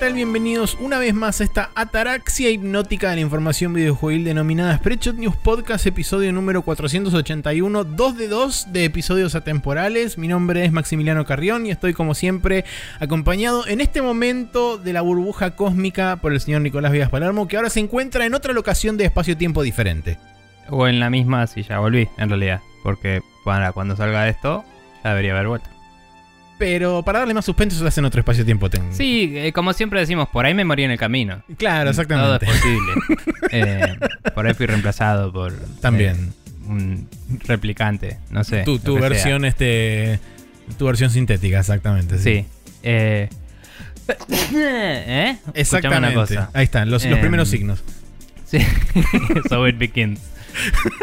Bienvenidos una vez más a esta ataraxia hipnótica de la información videojuegil denominada Spreadshot News Podcast, episodio número 481, 2 de 2 de episodios atemporales. Mi nombre es Maximiliano Carrión y estoy como siempre acompañado en este momento de la burbuja cósmica por el señor Nicolás Vías Palermo, que ahora se encuentra en otra locación de espacio-tiempo diferente. O en la misma, si ya volví, en realidad. Porque para cuando salga esto, ya debería haber vuelto. Pero para darle más suspenso se lo hace en otro espacio-tiempo. Sí, eh, como siempre decimos, por ahí me morí en el camino. Claro, Todo exactamente. es posible. Eh, por ahí fui reemplazado por También. eh, un replicante, no sé. tu tu sea. versión, este. Tu versión sintética, exactamente. Sí. Escuchame Exactamente. una cosa. Ahí están, los, los primeros signos. Sí. so it begins.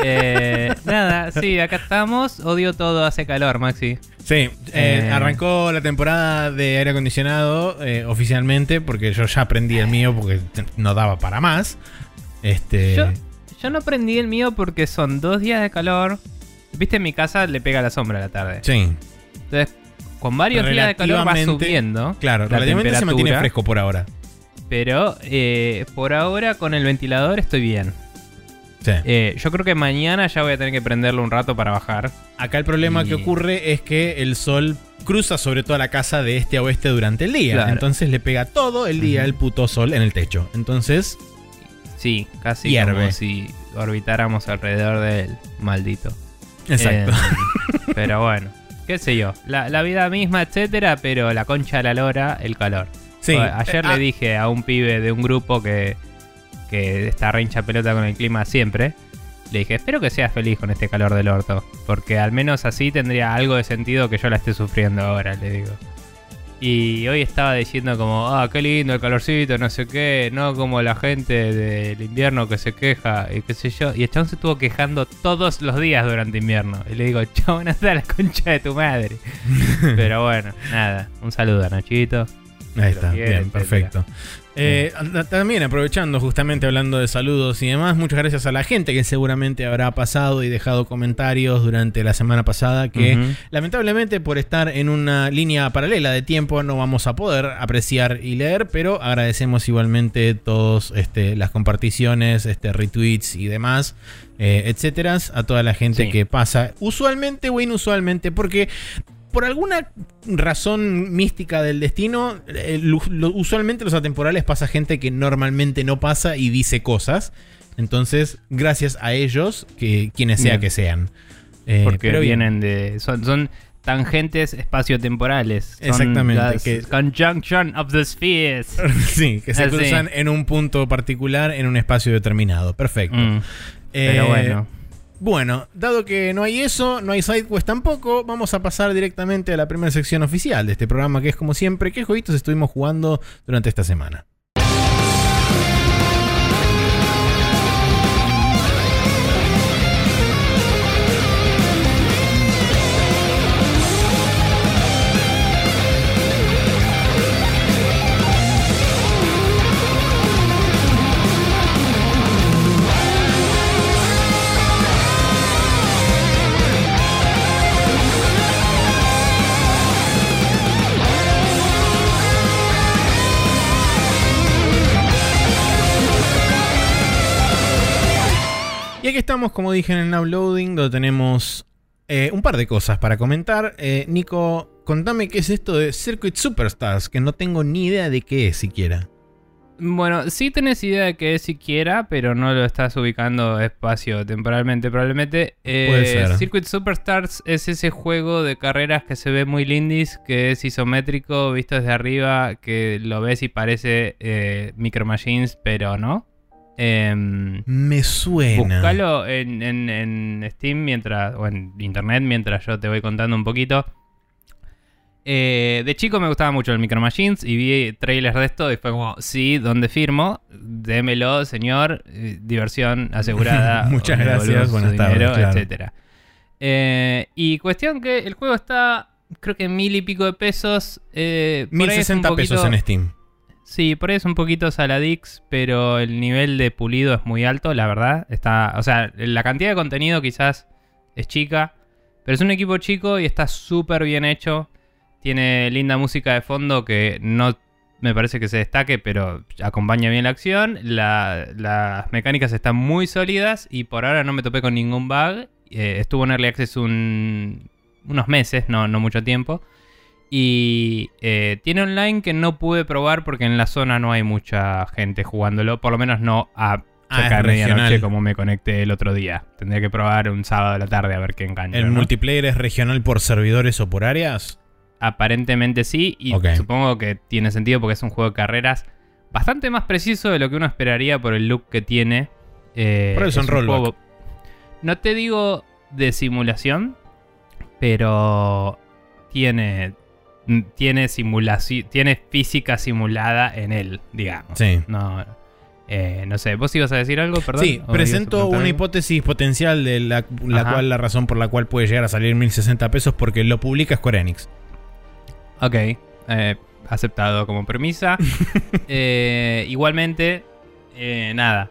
Eh, nada, sí, acá estamos. Odio todo, hace calor, Maxi. Sí, eh, Eh. arrancó la temporada de aire acondicionado eh, oficialmente porque yo ya aprendí el mío porque no daba para más. Este. Yo, yo no prendí el mío porque son dos días de calor. Viste, en mi casa le pega la sombra a la tarde. Sí, Entonces, con varios días de calor va subiendo. claro, la relativamente se mantiene temperatura, fresco por ahora. Pero eh, por ahora con el ventilador estoy bien. Sí. Eh, yo creo que mañana ya voy a tener que prenderlo un rato para bajar. Acá el problema y- que ocurre es que el sol cruza sobre toda la casa de este a oeste durante el día. Claro. Entonces le pega todo el día el puto sol en el techo. Entonces, Sí, casi Hierve. como si orbitáramos alrededor del maldito. exacto. Eh, pero bueno, qué sé yo. La, la vida misma, etcétera, pero la concha de la lora, el calor. sí. Ayer Eh, ah, le dije a un pibe de un grupo que, que está re hincha pelota con el clima siempre. Le dije, espero que seas feliz con este calor del orto. Porque al menos así tendría algo de sentido que yo la esté sufriendo ahora, le digo. Y hoy estaba diciendo como, ah, qué lindo el calorcito, no sé qué, no como la gente del invierno que se queja y qué sé yo. Y el chabón se estuvo quejando todos los días durante invierno. Y le digo, chabón, anda a la concha de tu madre. Pero bueno, nada, un saludo a Nachito. Ahí está, bien, etcétera. perfecto. Eh, también aprovechando justamente hablando de saludos y demás, muchas gracias a la gente que seguramente habrá pasado y dejado comentarios durante la semana pasada que lamentablemente por estar en una línea paralela de tiempo no vamos a poder apreciar y leer, pero agradecemos igualmente todos este, las comparticiones, este, retweets y demás, eh, etcétera, a toda la gente Sí. que pasa, usualmente o inusualmente, porque por alguna razón mística del destino, eh, usualmente los atemporales pasa gente que normalmente no pasa y dice cosas. Entonces, gracias a ellos, que quienes sea que sean. Eh, Porque pero vienen de. Son, son tangentes espaciotemporales. Exactamente, las que- Conjunction of the spheres. sí, que se Así. cruzan en un punto particular, en un espacio determinado. Perfecto. Mm, Eh, pero bueno. Bueno, dado que no hay eso, no hay SideQuest tampoco, vamos a pasar directamente a la primera sección oficial de este programa, que es como siempre, ¿qué jueguitos estuvimos jugando durante esta semana? Y aquí estamos, como dije en el Now Loading, donde tenemos eh, un par de cosas para comentar. Eh, Nico, contame qué es esto de Circuit Superstars, que no tengo ni idea de qué es siquiera. Bueno, sí tenés idea de que es siquiera, pero no lo estás ubicando espacio temporalmente, probablemente. Eh, Puede ser. Circuit Superstars es ese juego de carreras que se ve muy lindis, que es isométrico, visto desde arriba, que lo ves y parece eh, Micro Machines, pero no. Em, Me suena. Búscalo en, en- en Steam mientras, o en internet mientras yo te voy contando un poquito. Eh, de chico me gustaba mucho el Micro Machines y vi trailers de esto y fue como, sí, ¿dónde firmo? Démelo, señor. eh, diversión asegurada. Muchas gracias, buenas tardes, claro. etcétera. Eh, y cuestión que el juego está, creo que en mil y pico de pesos. eh, por ahí es un 1060 pesos en Steam. Sí, por ahí es un poquito saladix, pero el nivel de pulido es muy alto, la verdad. Está, o sea, la cantidad de contenido quizás es chica, pero es un equipo chico y está súper bien hecho. Tiene linda música de fondo que no me parece que se destaque, pero acompaña bien la acción. La- las mecánicas están muy sólidas y por ahora no me topé con ningún bug. Eh, estuvo en Early Access un- unos meses, no, no mucho tiempo. Y eh, tiene online que no pude probar porque en la zona no hay mucha gente jugándolo, por lo menos no a Ah, cerca es de medianoche como me conecté el otro día. Tendría que probar un sábado de la tarde a ver qué engancha. ¿El ¿no? multiplayer es regional por servidores o por áreas? Aparentemente sí, y supongo que tiene sentido porque es un juego de carreras bastante más preciso de lo que uno esperaría por el look que tiene. Eh, Por eso es un rollback. juego- No te digo de simulación, pero tiene tiene simulación, tiene física simulada en él, digamos. Sí. No, eh, no sé, ¿vos ibas a decir algo? Perdón. Sí, ¿O ibas a presento una algo? hipótesis potencial de la, la cual la razón por la cual puede llegar a salir 1060 pesos porque lo publica Square Enix. Ok, eh, aceptado como premisa. Eh, igualmente, nada,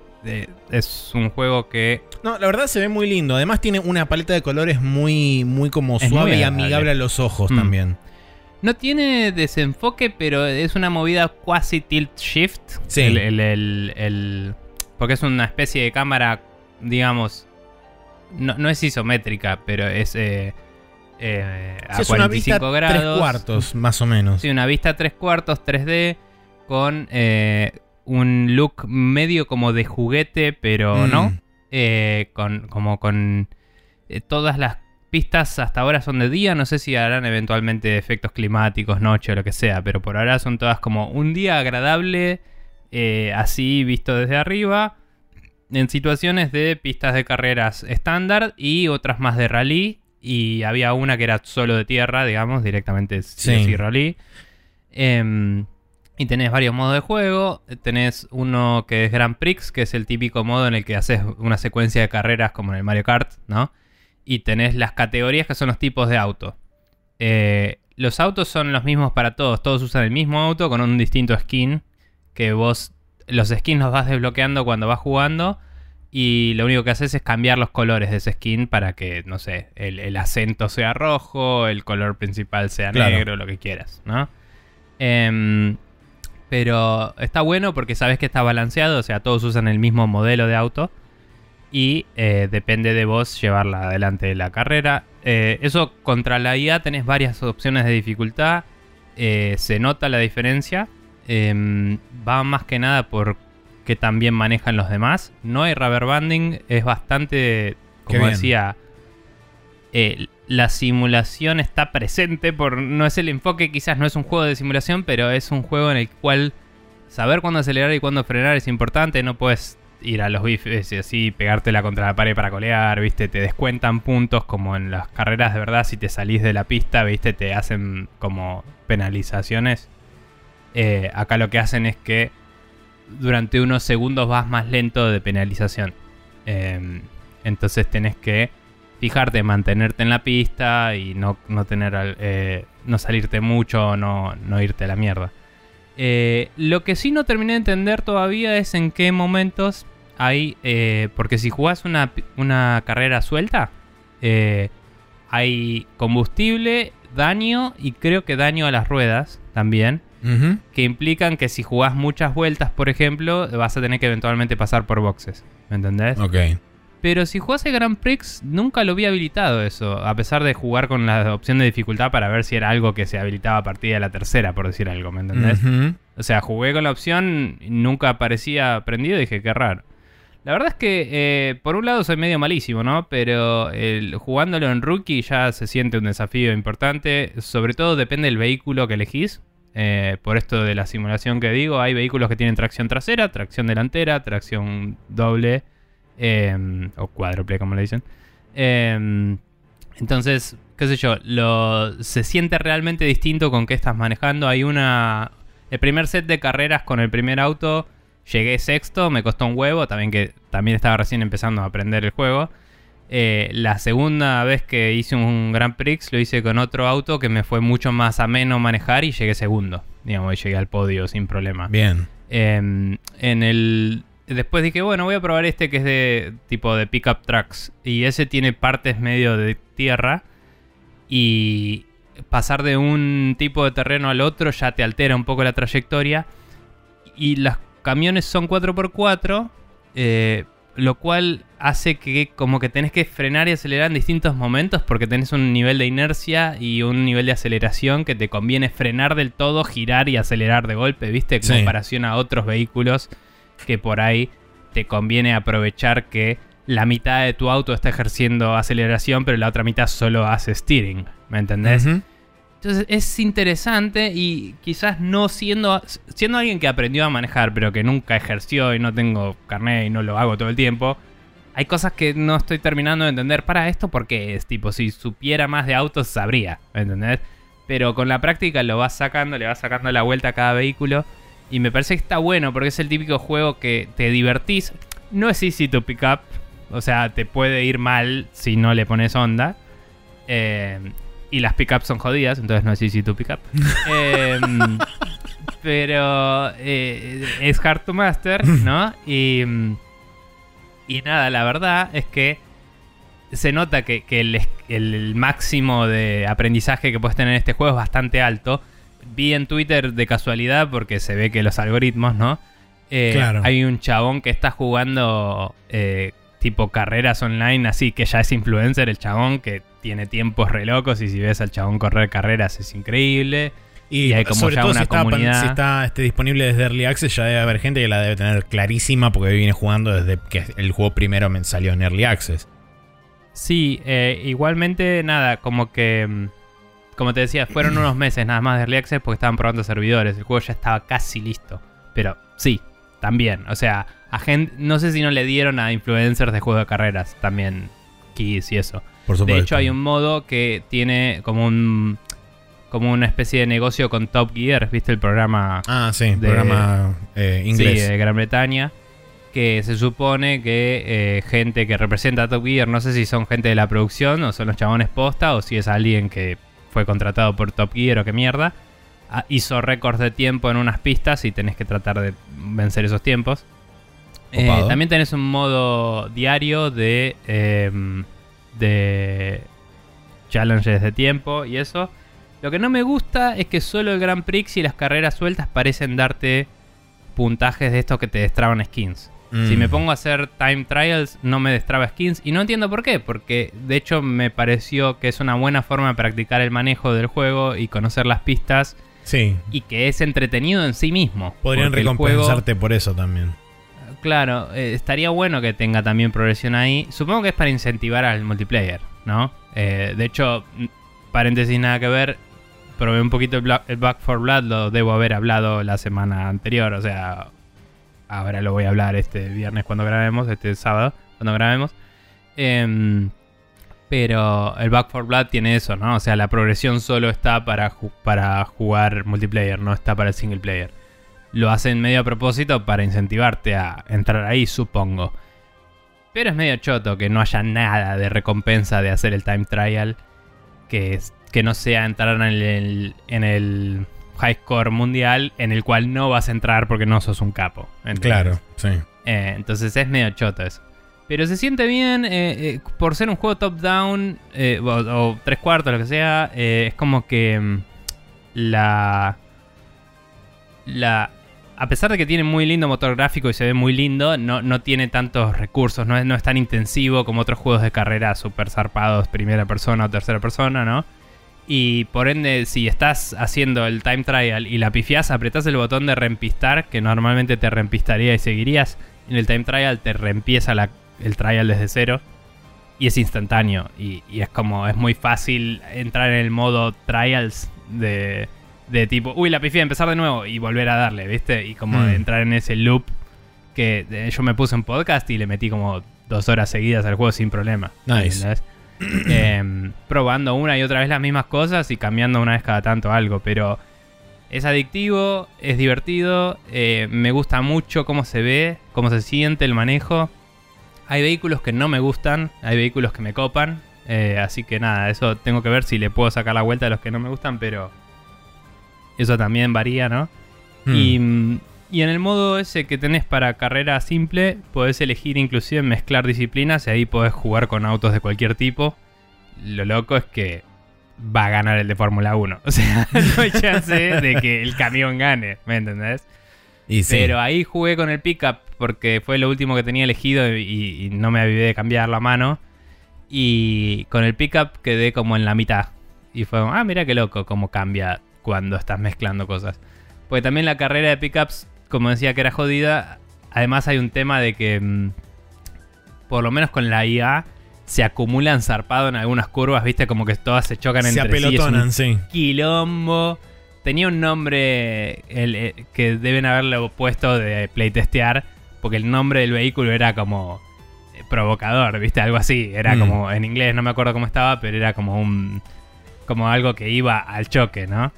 es un juego que No, la verdad se ve muy lindo. Además tiene una paleta de colores muy, muy como Es suave muy y amigable a los ojos Mm. también. No tiene desenfoque, pero es una movida quasi tilt shift. Sí. El, el- el- el- porque es una especie de cámara, digamos, no, no es isométrica, pero es eh, eh, a Sí, es una 45 vista grados. tres cuartos, más o menos. Sí, una vista tres cuartos 3D con eh, un look medio como de juguete, pero Mm. no. Con, como con todas las pistas hasta ahora son de día. No sé si harán eventualmente efectos climáticos, noche o lo que sea, pero por ahora son todas como un día agradable, eh, así visto desde arriba. En situaciones de pistas de carreras estándar y otras más de rally. Y había una que era solo de tierra, digamos, directamente sí, rally. Em, y tenés varios modos de juego. Tenés uno que es Grand Prix, que es el típico modo en el que haces una secuencia de carreras como en el Mario Kart, ¿no? Y tenés las categorías que son los tipos de auto. Eh, los autos son los mismos para todos. Todos usan el mismo auto con un distinto skin. Que vos. Los skins los vas desbloqueando cuando vas jugando. Y lo único que haces es cambiar los colores de ese skin para que, no sé, el, el acento sea rojo, el color principal sea Claro. negro, lo que quieras, ¿no? Em, pero está bueno porque sabes que está balanceado, o sea, todos usan el mismo modelo de auto. Y eh, depende de vos llevarla adelante la carrera. Eh, eso contra la IA tenés varias opciones de dificultad. Eh, se nota la diferencia. Em, va más que nada por que también manejan los demás. No hay rubber banding, es bastante, como decía, la simulación está presente. Por, no es el enfoque, quizás no es un juego de simulación, pero es un juego en el cual saber cuándo acelerar y cuándo frenar es importante. No puedes ir a los bifes y así pegártela contra la pared para colear, ¿viste? Te descuentan puntos como en las carreras de verdad. Si te salís de la pista, ¿viste? Te hacen como penalizaciones. Eh, acá lo que hacen es que durante unos segundos vas más lento de penalización. Eh, entonces tenés que fijarte, mantenerte en la pista y no, no tener eh, no salirte mucho, no, no irte a la mierda. Eh, lo que sí no terminé de entender todavía es en qué momentos hay. eh, porque si jugás una, una carrera suelta, eh, hay combustible, daño y creo que daño a las ruedas también. Que implican que si jugás muchas vueltas, por ejemplo, vas a tener que eventualmente pasar por boxes. ¿Me entendés? Ok. Pero si jugás el Grand Prix, nunca lo vi habilitado eso. A pesar de jugar con la opción de dificultad para ver si era algo que se habilitaba a partir de la tercera, por decir algo, ¿me entendés? O sea, jugué con la opción, nunca aparecía prendido y dije, qué raro. La verdad es que, eh, por un lado, soy medio malísimo, ¿no? Pero el- jugándolo en rookie ya se siente un desafío importante. Sobre todo depende del vehículo que elegís. Eh, por esto de la simulación que digo, hay vehículos que tienen tracción trasera, tracción delantera, tracción doble eh, o cuádruple, como le dicen. Eh, entonces, qué sé yo, lo, se siente realmente distinto con qué estás manejando. Hay una... El primer set de carreras con el primer auto, llegué sexto, me costó un huevo, también que también estaba recién empezando a aprender el juego. Eh, la segunda vez que hice un Grand Prix lo hice con otro auto que me fue mucho más ameno manejar y llegué segundo. Digamos, y llegué al podio sin problema. Bien. Eh, en el. Después dije, bueno, voy a probar este que es de tipo de pickup trucks. Y ese tiene partes medio de tierra. Y, pasar de un tipo de terreno al otro ya te altera un poco la trayectoria. Y los camiones son 4x4, eh, lo cual hace que como que tenés que frenar y acelerar en distintos momentos porque tenés un nivel de inercia y un nivel de aceleración que te conviene frenar del todo, girar y acelerar de golpe, ¿viste? En Sí. comparación a otros vehículos que por ahí te conviene aprovechar que la mitad de tu auto está ejerciendo aceleración, pero la otra mitad solo hace steering, ¿me entendés? Entonces es interesante y quizás no siendo, siendo alguien que aprendió a manejar pero que nunca ejerció y no tengo carnet y no lo hago todo el tiempo, hay cosas que no estoy terminando de entender. Para esto porque es tipo, si supiera más de autos sabría, ¿me ¿entendés? Pero con la práctica lo vas sacando, le vas sacando la vuelta a cada vehículo y me parece que está bueno porque es el típico juego que te divertís. No es easy to pick up, o sea, te puede ir mal si no le pones onda. Eh, y las pickups son jodidas, entonces no es easy to pick up. Eh, pero eh, es hard to master, ¿no? Y, y nada, la verdad es que se nota que, que el, el máximo de aprendizaje que puedes tener en este juego es bastante alto. Vi en Twitter de casualidad, porque se ve que los algoritmos, ¿no? Eh, Claro. Hay un chabón que está jugando eh, tipo carreras online, así que ya es influencer el chabón, que tiene tiempos re locos y si ves al chabón correr carreras es increíble. Y, Y hay como sobre ya todo una si está, comunidad. si está este, disponible desde Early Access, ya debe haber gente que la debe tener clarísima porque viene jugando desde que el juego primero me salió en Early Access. Sí, eh, igualmente nada, como que... Como te decía, fueron unos meses nada más de Early Access porque estaban probando servidores. El juego ya estaba casi listo. Pero sí, también. O sea, a gente, no sé si no le dieron a influencers de juego de carreras también keys y eso. Por De supuesto. hecho, hay un modo que tiene como un... Como una especie de negocio con Top Gear, ¿viste el programa? Ah, sí, de- programa eh, inglés. Sí, de Gran Bretaña. Que se supone que eh, gente que representa a Top Gear, no sé si son gente de la producción o son los chabones posta o si es alguien que fue contratado por Top Gear o qué mierda, ah, hizo récords de tiempo en unas pistas y tenés que tratar de vencer esos tiempos. Eh, también tenés un modo diario de, eh, de challenges de tiempo y eso. Lo que no me gusta es que solo el Grand Prix y las carreras sueltas parecen darte puntajes de estos que te destraban skins. Mm. Si me pongo a hacer time trials, no me destraba skins. Y no entiendo por qué. Porque de hecho me pareció que es una buena forma de practicar el manejo del juego y conocer las pistas. Sí, Y que es entretenido en sí mismo. podrían juego- recompensarte por eso también. Claro, eh, estaría bueno que tenga también progresión ahí. Supongo que es para incentivar al multiplayer, ¿no? Eh, de hecho, paréntesis nada que ver. Probé un poquito el, Bla- el Back for Blood, lo debo haber hablado la semana anterior, o sea, ahora lo voy a hablar este viernes cuando grabemos, este sábado cuando grabemos. Em, pero el Back for Blood tiene eso, ¿no? O sea, la progresión solo está para, para jugar multiplayer, no está para el single player lo hacen medio a propósito para incentivarte a entrar ahí, supongo. Pero es medio choto que no haya nada de recompensa de hacer el time trial que, que no sea entrar en el, en el high score mundial en el cual no vas a entrar porque no sos un capo. ¿entendés? Claro, sí. Eh, entonces es medio choto eso. Pero se siente bien eh, eh, por ser un juego top-down o, o tres cuartos, lo que sea. es como que mm, la. La. A pesar de que tiene muy lindo motor gráfico y se ve muy lindo, no, no tiene tantos recursos, no es, no es tan intensivo como otros juegos de carrera super zarpados, primera persona o tercera persona, ¿no? Y por ende, si estás haciendo el time trial y la pifias, apretás el botón de reempistar, que normalmente te reempistaría y seguirías. En el time trial te reempieza la- el trial desde cero. Y es instantáneo. Y, y es como, es muy fácil entrar en el modo trials de, de tipo, uy, la pifié, empezar de nuevo y volver a darle, ¿viste? Y como Mm. de entrar en ese loop que eh, yo me puse en podcast y le metí como dos horas seguidas al juego sin problema. Nice. Em, probando una y otra vez las mismas cosas y cambiando una vez cada tanto algo, pero es adictivo, es divertido, eh, me gusta mucho cómo se ve, cómo se siente el manejo. Hay vehículos que no me gustan, hay vehículos que me copan, eh, así que nada, eso tengo que ver si le puedo sacar la vuelta a los que no me gustan, pero eso también varía, ¿no? Mm. Y, mm, y en el modo ese que tenés para carrera simple, podés elegir inclusive mezclar disciplinas y ahí podés jugar con autos de cualquier tipo. Lo loco es que va a ganar el de Fórmula 1. O sea, no hay chance de que el camión gane, ¿me entendés? Y sí. Pero ahí jugué con el pickup porque fue lo último que tenía elegido y, y no me avivé de cambiar la mano. Y con el pickup quedé como en la mitad. Y fue, ah, mira qué loco cómo cambia cuando estás mezclando cosas. Porque también la carrera de pickups, como decía que era jodida, además hay un tema de que, mm, por lo menos con la IA, se acumulan zarpado en algunas curvas, viste, como que todas se chocan Se entre sí. un apelotonan, sí. quilombo. Tenía un nombre el, eh, que deben haberle puesto de playtestear, porque el nombre del vehículo era como eh, provocador, ¿viste? Algo así. Era Mm. como en inglés, no me acuerdo cómo estaba, pero era como un. como algo que iba al choque, ¿no?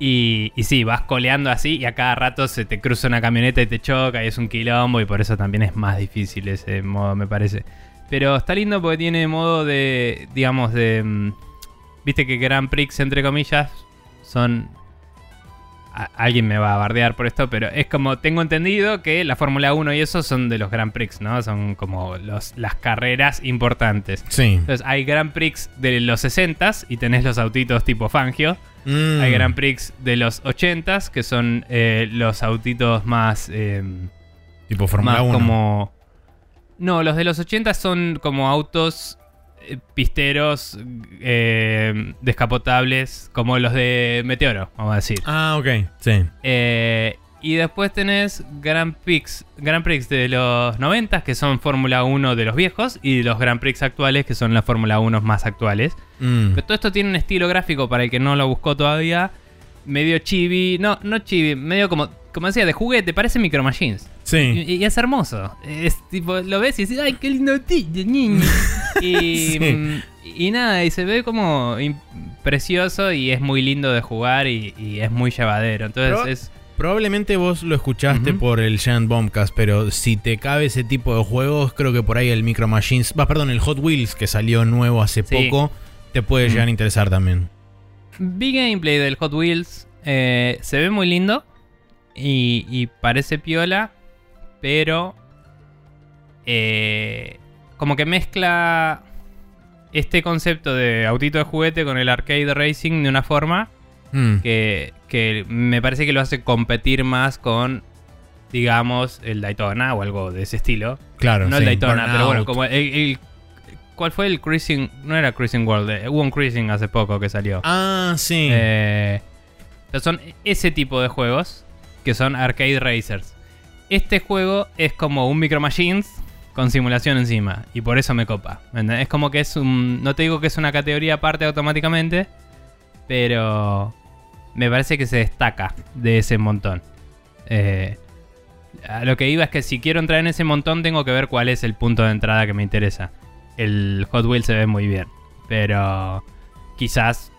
Y, y sí, vas coleando así y a cada rato se te cruza una camioneta y te choca y es un quilombo y por eso también es más difícil ese modo, me parece. Pero está lindo porque tiene modo de, digamos, de... mm, Viste que Grand Prix, entre comillas, son... a- alguien me va a bardear por esto, pero es como, tengo entendido que la Fórmula 1 y eso son de los Grand Prix, ¿no? Son como los, las carreras importantes. Sí. Entonces hay Grand Prix de los 60s y tenés los autitos tipo Fangio. Mm. Hay Grand Prix de los 80s, que son eh, los autitos más... eh, Tipo Fórmula más 1. como... No, los de los 80 son como autos eh, pisteros eh, descapotables, como los de Meteoro, vamos a decir. Ah, ok. Sí. Y después tenés Grand Prix, Grand Prix de los 90 que son Fórmula 1 de los viejos, y los Grand Prix actuales, que son las Fórmula 1 más actuales. Mm. Pero todo esto tiene un estilo gráfico para el que no lo buscó todavía. Medio chibi. No, no chibi. Medio como, como decía, de juguete. Parece Micro Machines. Sí. Y, y es hermoso. Es tipo, lo ves y dices, ¡ay, qué lindo ti- niño! y, Sí. y nada, y se ve como precioso y es muy lindo de jugar y, y es muy llevadero. Entonces Pero- es. Probablemente vos lo escuchaste por el Giant Bombcast, pero si te cabe ese tipo de juegos, creo que por ahí el Micro Machines, va, perdón, el Hot Wheels que salió nuevo hace Sí. poco, te puede llegar a interesar también. Vi gameplay del Hot Wheels. eh, se ve muy lindo. Y, y parece piola. Pero. eh, como que mezcla este concepto de autito de juguete con el arcade racing de una forma Mm. que, que me parece que lo hace competir más con, digamos, el Daytona o algo de ese estilo. Claro. no sí, el Daytona, pero bueno, como el, el- ¿Cuál fue el Cruising? No era Cruising World, eh, hubo un Cruising hace poco que salió. Ah, sí. Eh, son ese tipo de juegos que son arcade racers. Este juego es como un Micro Machines con simulación encima y por eso me copa. Es como que es un. No te digo que es una categoría aparte automáticamente, pero me parece que se destaca de ese montón. Eh, a lo que iba es que si quiero entrar en ese montón tengo que ver cuál es el punto de entrada que me interesa. El Hot Wheels se ve muy bien, pero quizás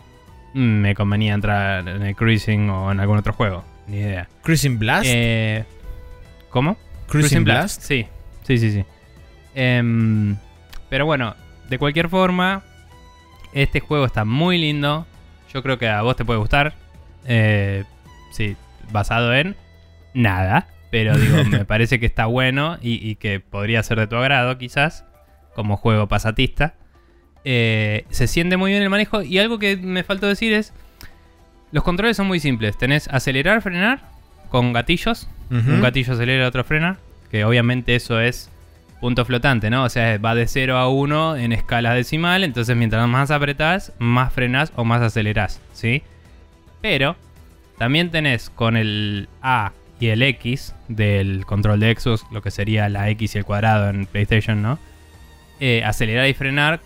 me convenía entrar en el Cruising o en algún otro juego. Ni idea. Cruising Blast. Eh, ¿Cómo? Cruising Blast. Sí, sí, sí, sí. Em, pero bueno, de cualquier forma, este juego está muy lindo. Yo creo que a vos te puede gustar. Eh, sí, basado en nada. Pero digo, me parece que está bueno y, y que podría ser de tu agrado, quizás, como juego pasatista. Eh, se siente muy bien el manejo. Y algo que me faltó decir es: los controles son muy simples. Tenés acelerar, frenar con gatillos. Un gatillo acelera, otro frena. Que obviamente eso es punto flotante, ¿no? O sea, va de 0 a 1 en escala decimal. Entonces, mientras más apretás, más frenás o más acelerás, ¿sí? Pero también tenés con el A y el X del control de Xbox, lo que sería la X y el cuadrado en PlayStation, ¿no? Eh, acelerar y frenar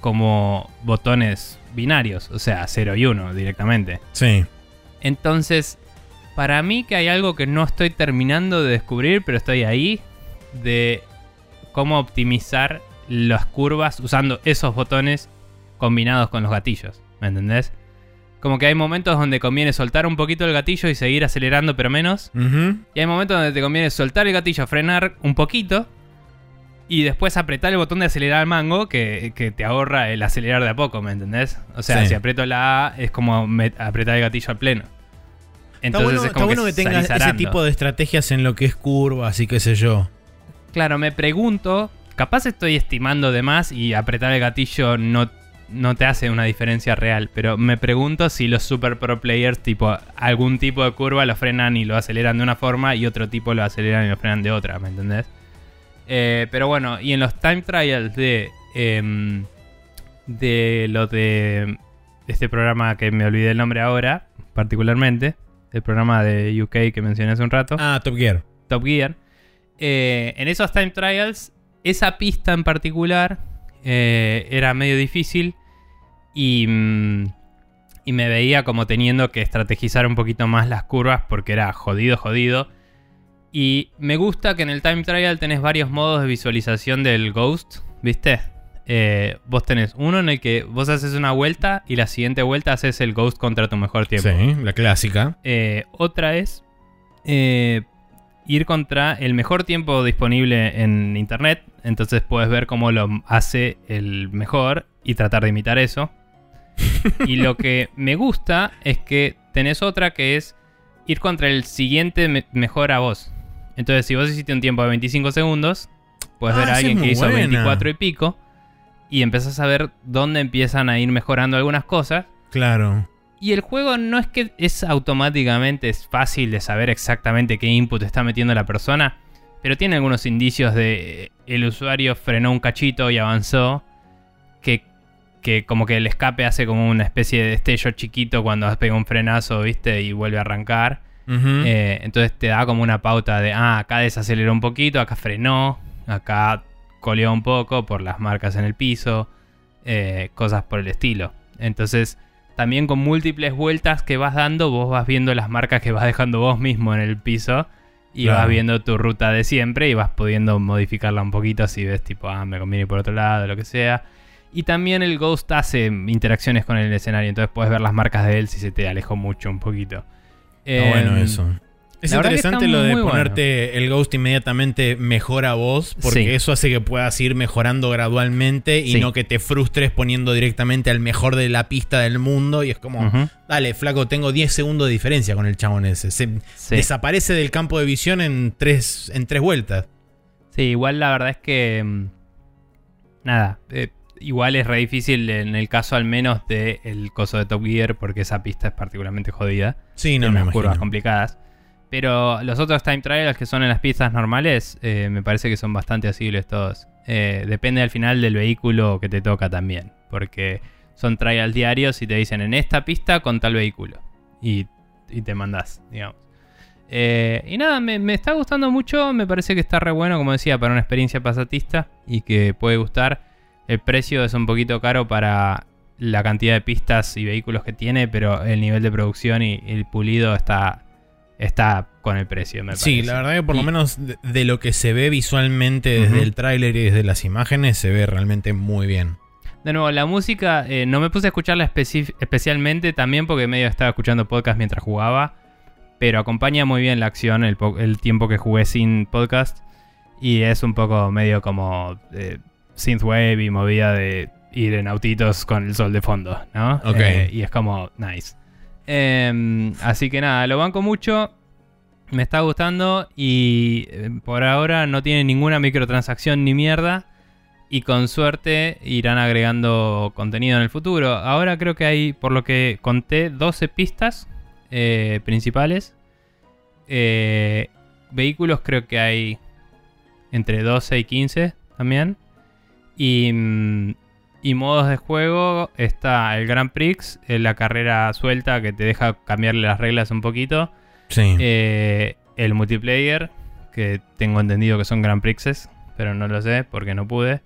como botones binarios, o sea, 0 y 1 directamente. Sí. Entonces, para mí que hay algo que no estoy terminando de descubrir, pero estoy ahí, de cómo optimizar las curvas usando esos botones combinados con los gatillos, ¿me entendés? Como que hay momentos donde conviene soltar un poquito el gatillo y seguir acelerando pero menos. Y hay momentos donde te conviene soltar el gatillo, frenar un poquito y después apretar el botón de acelerar al mango que, que te ahorra el acelerar de a poco, ¿me entendés? O sea, Sí. si aprieto la A es como apretar el gatillo al pleno. Está Entonces bueno, es está como bueno que, tengas salís ese tipo de estrategias en lo que es curvas y qué sé yo. Claro, me pregunto, capaz estoy estimando de más y apretar el gatillo no, no te hace una diferencia real. Pero me pregunto si los super pro players, tipo, algún tipo de curva lo frenan y lo aceleran de una forma y otro tipo lo aceleran y lo frenan de otra, ¿me entendés? Eh, pero bueno, y en los time trials de. em, de lo de este programa que me olvidé el nombre ahora, particularmente, el programa de UK que mencioné hace un rato. Ah, Top Gear. Top Gear. eh, en esos time trials, esa pista en particular eh, era medio difícil y, mm, y me veía como teniendo que estrategizar un poquito más las curvas porque era jodido, jodido. Y me gusta que en el time trial tenés varios modos de visualización del ghost, ¿viste? Eh, vos tenés uno en el que vos haces una vuelta y la siguiente vuelta haces el ghost contra tu mejor tiempo. Sí, la clásica. Eh, otra es eh, ir contra el mejor tiempo disponible en internet. Entonces puedes ver cómo lo hace el mejor y tratar de imitar eso. Y lo que me gusta es que tenés otra que es ir contra el siguiente me- mejor a vos. Entonces, si vos hiciste un tiempo de 25 segundos, puedes Ah, ver a alguien que hizo buena. 24 y pico. Y empezás a ver dónde empiezan a ir mejorando algunas cosas. Claro. Y el juego no es que es automáticamente es fácil de saber exactamente qué input está metiendo la persona, pero tiene algunos indicios de eh, el usuario frenó un cachito y avanzó, que, que como que el escape hace como una especie de destello chiquito cuando pega un frenazo, ¿viste? Y vuelve a arrancar. Eh, entonces te da como una pauta de, ah, acá desaceleró un poquito, acá frenó, acá coleó un poco por las marcas en el piso, eh, cosas por el estilo. Entonces, también con múltiples vueltas que vas dando, vos vas viendo las marcas que vas dejando vos mismo en el piso y Claro. vas viendo tu ruta de siempre y vas pudiendo modificarla un poquito si ves tipo, ah, me conviene ir por otro lado, lo que sea. Y también el Ghost hace interacciones con el escenario, entonces puedes ver las marcas de él si se te alejó mucho un poquito. Está bueno Em, eso. Es interesante lo de bueno. ponerte el ghost inmediatamente mejor a vos, porque Sí. eso hace que puedas ir mejorando gradualmente y Sí. no que te frustres poniendo directamente al mejor de la pista del mundo. Y es como, dale, flaco, tengo 10 segundos de diferencia con el chabón ese. Se Sí. desaparece del campo de visión en tres, en tres vueltas. Sí, igual la verdad es que. mm, Nada. eh, igual es re difícil en el caso al menos del el coso de Top Gear, porque esa pista es particularmente jodida. Sí, no unas curvas complicadas. Pero los otros time trials que son en las pistas normales, eh, me parece que son bastante asibles todos. Eh, depende al final del vehículo que te toca también. Porque son trials diarios y te dicen en esta pista con tal vehículo. Y, y te mandás, digamos. Eh, y nada, me, me está gustando mucho. Me parece que está re bueno, como decía, para una experiencia pasatista. Y que puede gustar. El precio es un poquito caro para la cantidad de pistas y vehículos que tiene. Pero el nivel de producción y el pulido está, está con el precio, me Sí, parece. la verdad que por lo menos de, de lo que se ve visualmente desde el tráiler y desde las imágenes se ve realmente muy bien. De nuevo, la música, eh, no me puse a escucharla especi- especialmente también porque medio estaba escuchando podcast mientras jugaba. Pero acompaña muy bien la acción el tiempo que jugué sin podcast. Y es un poco medio como eh, synthwave y movida de ir en autitos con el sol de fondo, ¿no? Ok. Eh, y es como nice. Em, así que nada, lo banco mucho. Me está gustando y eh, por ahora no tiene ninguna microtransacción ni mierda. Y con suerte irán agregando contenido en el futuro. Ahora creo que hay, por lo que conté, 12 pistas eh, principales. Eh, vehículos creo que hay entre 12 y 15 también. Y, mm, y modos de juego está el Grand Prix, eh, la carrera suelta que te deja cambiarle las reglas un poquito. Sí. Eh, el multiplayer, que tengo entendido que son Grand Prixes, pero no lo sé porque no pude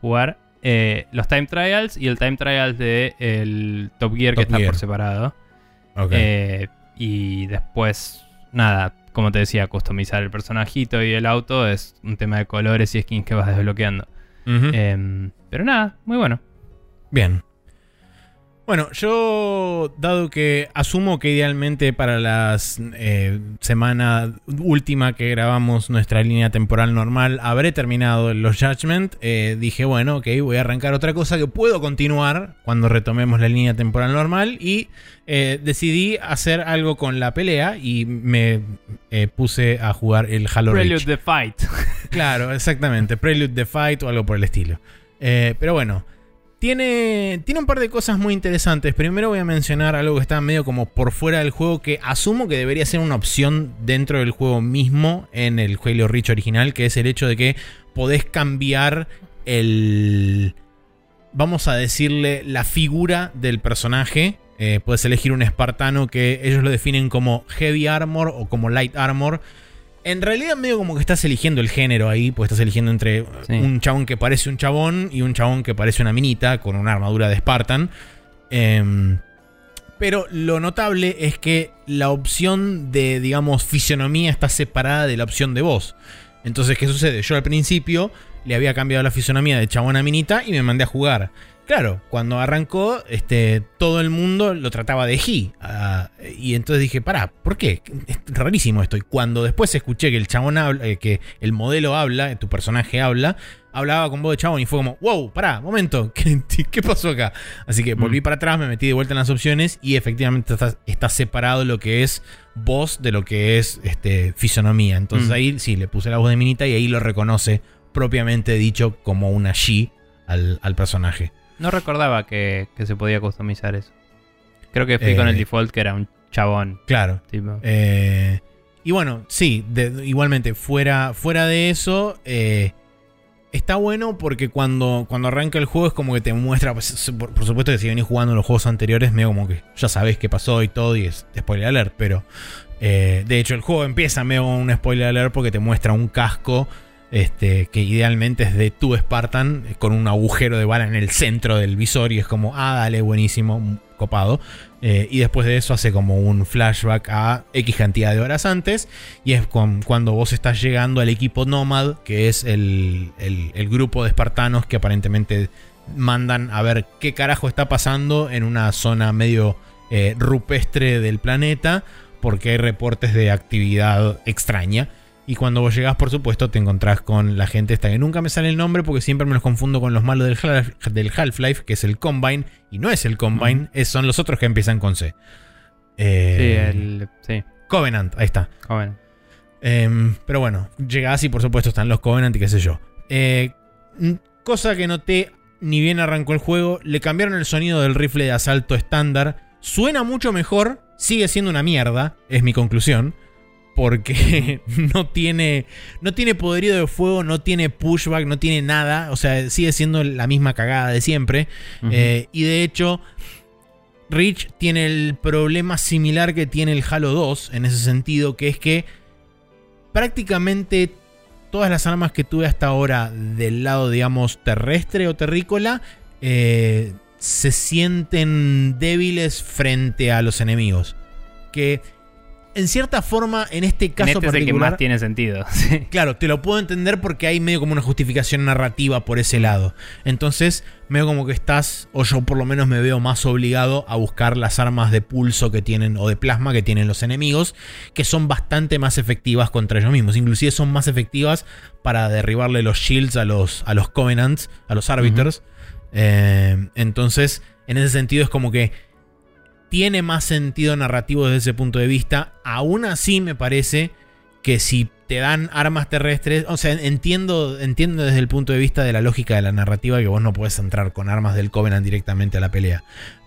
jugar. Eh, los Time Trials y el Time Trials de el Top Gear que está Gear. por separado. Eh, y después, nada, como te decía, customizar el personajito y el auto es un tema de colores y skins que vas desbloqueando. Em, pero nada, muy bueno. Bien. Bueno, yo, dado que asumo que idealmente para la semana última que grabamos nuestra línea temporal normal habré terminado los Judgment, eh, dije, bueno, ok, voy a arrancar otra cosa que puedo continuar cuando retomemos la línea temporal normal y eh, decidí hacer algo con la pelea y me eh, puse a jugar el Halo Prelude Reach. the Fight. Claro, exactamente. Prelude the Fight o algo por el estilo. Eh, pero bueno, Tiene, tiene un par de cosas muy interesantes. Primero voy a mencionar algo que está medio como por fuera del juego, que asumo que debería ser una opción dentro del juego mismo en el Halo Reach original, que es el hecho de que podés cambiar el... Vamos a decirle la figura del personaje. Eh, puedes elegir un espartano que ellos lo definen como heavy armor o como light armor en realidad medio como que estás eligiendo el género ahí, pues estás eligiendo entre un chabón que parece un chabón y un chabón que parece una minita con una armadura de Spartan. Em, pero lo notable es que la opción de, digamos, fisionomía está separada de la opción de voz. Entonces, ¿qué sucede? Yo al principio le había cambiado la fisonomía de chabón a minita y me mandé a jugar. Claro, cuando arrancó, este, todo el mundo lo trataba de he. Y entonces dije, pará, ¿por qué? Es rarísimo esto. Y cuando después escuché que el chabón habla, eh, que el modelo habla, tu personaje habla, hablaba con voz de chabón y fue como, wow, pará, momento, ¿qué, pasó acá? Así que volví mm. para atrás, me metí de vuelta en las opciones y efectivamente está, separado lo que es voz de lo que es este, fisonomía. Entonces mm. ahí sí, le puse la voz de Minita y ahí lo reconoce propiamente dicho como una she al personaje. No recordaba que, se podía customizar eso. Creo que fui con el eh, default que era un chabón. Claro. Eh, y bueno, sí, igualmente, fuera, fuera de eso, eh, está bueno porque cuando, cuando arranca el juego es como que te muestra, pues, por, supuesto que si venís jugando los juegos anteriores, medio como que ya sabés qué pasó y todo y es spoiler alert, pero de hecho el juego empieza medio con un spoiler alert porque te muestra un casco este, que idealmente es de tu Spartan, con un agujero de bala en el centro del visor y es como, ah, dale, buenísimo, copado. Eh, y después de eso hace como un flashback a X cantidad de horas antes. Y es cuando vos estás llegando al equipo Nomad, que es el, grupo de espartanos que aparentemente mandan a ver qué carajo está pasando en una zona medio eh, rupestre del planeta, porque hay reportes de actividad extraña. Y cuando vos llegás, por supuesto, te encontrás con la gente esta que nunca me sale el nombre porque siempre me los confundo con los malos del Half-Life, que es el Combine. Y no es el Combine, son los otros que empiezan con C. Eh, sí, el, sí. Covenant, ahí está. Covenant. Em, pero bueno, llegás y por supuesto están los Covenant y qué sé yo. Eh, cosa que noté, ni bien arrancó el juego, le cambiaron el sonido del rifle de asalto estándar. Suena mucho mejor, sigue siendo una mierda, es mi conclusión porque no tiene, no tiene poderío de fuego, no tiene pushback, no tiene nada. O sea, sigue siendo la misma cagada de siempre. Eh, y de hecho, Rich tiene el problema similar que tiene el Halo 2 en ese sentido, que es que prácticamente todas las armas que tuve hasta ahora del lado, digamos, terrestre o terrícola, eh, se sienten débiles frente a los enemigos. Que en cierta forma, en este caso en este es el que más tiene sentido. Claro, te lo puedo entender porque hay medio como una justificación narrativa por ese lado. Entonces, medio como que estás, o yo por lo menos me veo más obligado a buscar las armas de pulso que tienen, o de plasma que tienen los enemigos, que son bastante más efectivas contra ellos mismos. Inclusive son más efectivas para derribarle los shields a los, a los Covenants, a los Arbiters. Eh, entonces, en ese sentido es como que tiene más sentido narrativo desde ese punto de vista. Aún así me parece que si te dan armas terrestres, o sea, entiendo, entiendo desde el punto de vista de la lógica de la narrativa que vos no puedes entrar con armas del Covenant directamente a la pelea.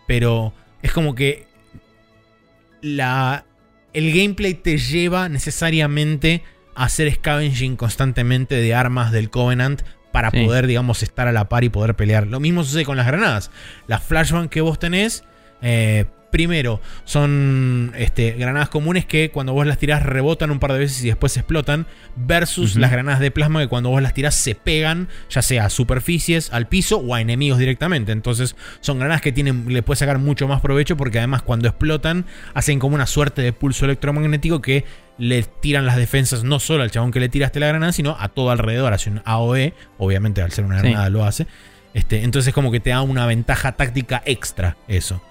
Pero es como que la, el gameplay te lleva necesariamente a hacer scavenging constantemente de armas del Covenant para poder, digamos, estar a la par y poder pelear. Lo mismo sucede con las granadas. Las flashbang que vos tenés eh, Primero, son este, granadas comunes que cuando vos las tirás rebotan un par de veces y después explotan. Versus las granadas de plasma que cuando vos las tirás se pegan, ya sea a superficies, al piso o a enemigos directamente. Entonces, son granadas que tienen, le puedes sacar mucho más provecho porque además cuando explotan hacen como una suerte de pulso electromagnético que le tiran las defensas no solo al chabón que le tiraste la granada, sino a todo alrededor. Hace un AOE, obviamente al ser una granada lo hace. Este, entonces, como que te da una ventaja táctica extra eso.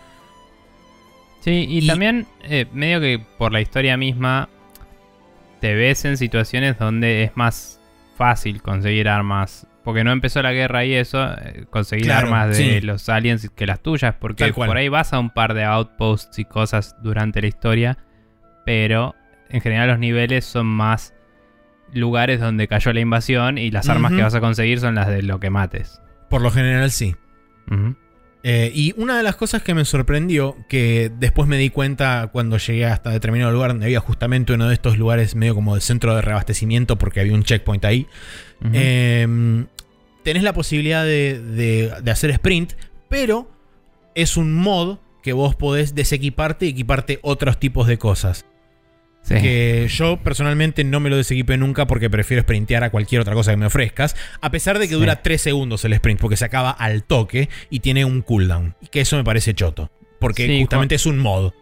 Sí, y, también eh, medio que por la historia misma te ves en situaciones donde es más fácil conseguir armas. Porque no empezó la guerra y eso, eh, conseguir armas de los aliens que las tuyas. Porque por ahí vas a un par de outposts y cosas durante la historia. Pero en general los niveles son más lugares donde cayó la invasión y las armas que vas a conseguir son las de lo que mates. Por lo general sí. Ujú. Eh, y una de las cosas que me sorprendió, que después me di cuenta cuando llegué hasta determinado lugar donde había justamente uno de estos lugares medio como de centro de reabastecimiento porque había un checkpoint ahí, eh, tenés la posibilidad de, de- de hacer sprint, pero es un mod que vos podés desequiparte y equiparte otros tipos de cosas. Sí. Que yo personalmente no me lo desequipé nunca porque prefiero sprintear a cualquier otra cosa que me ofrezcas. A pesar de que dura 3 segundos el sprint, porque se acaba al toque y tiene un cooldown. Y que eso me parece choto. Porque Sí, justamente es un mod.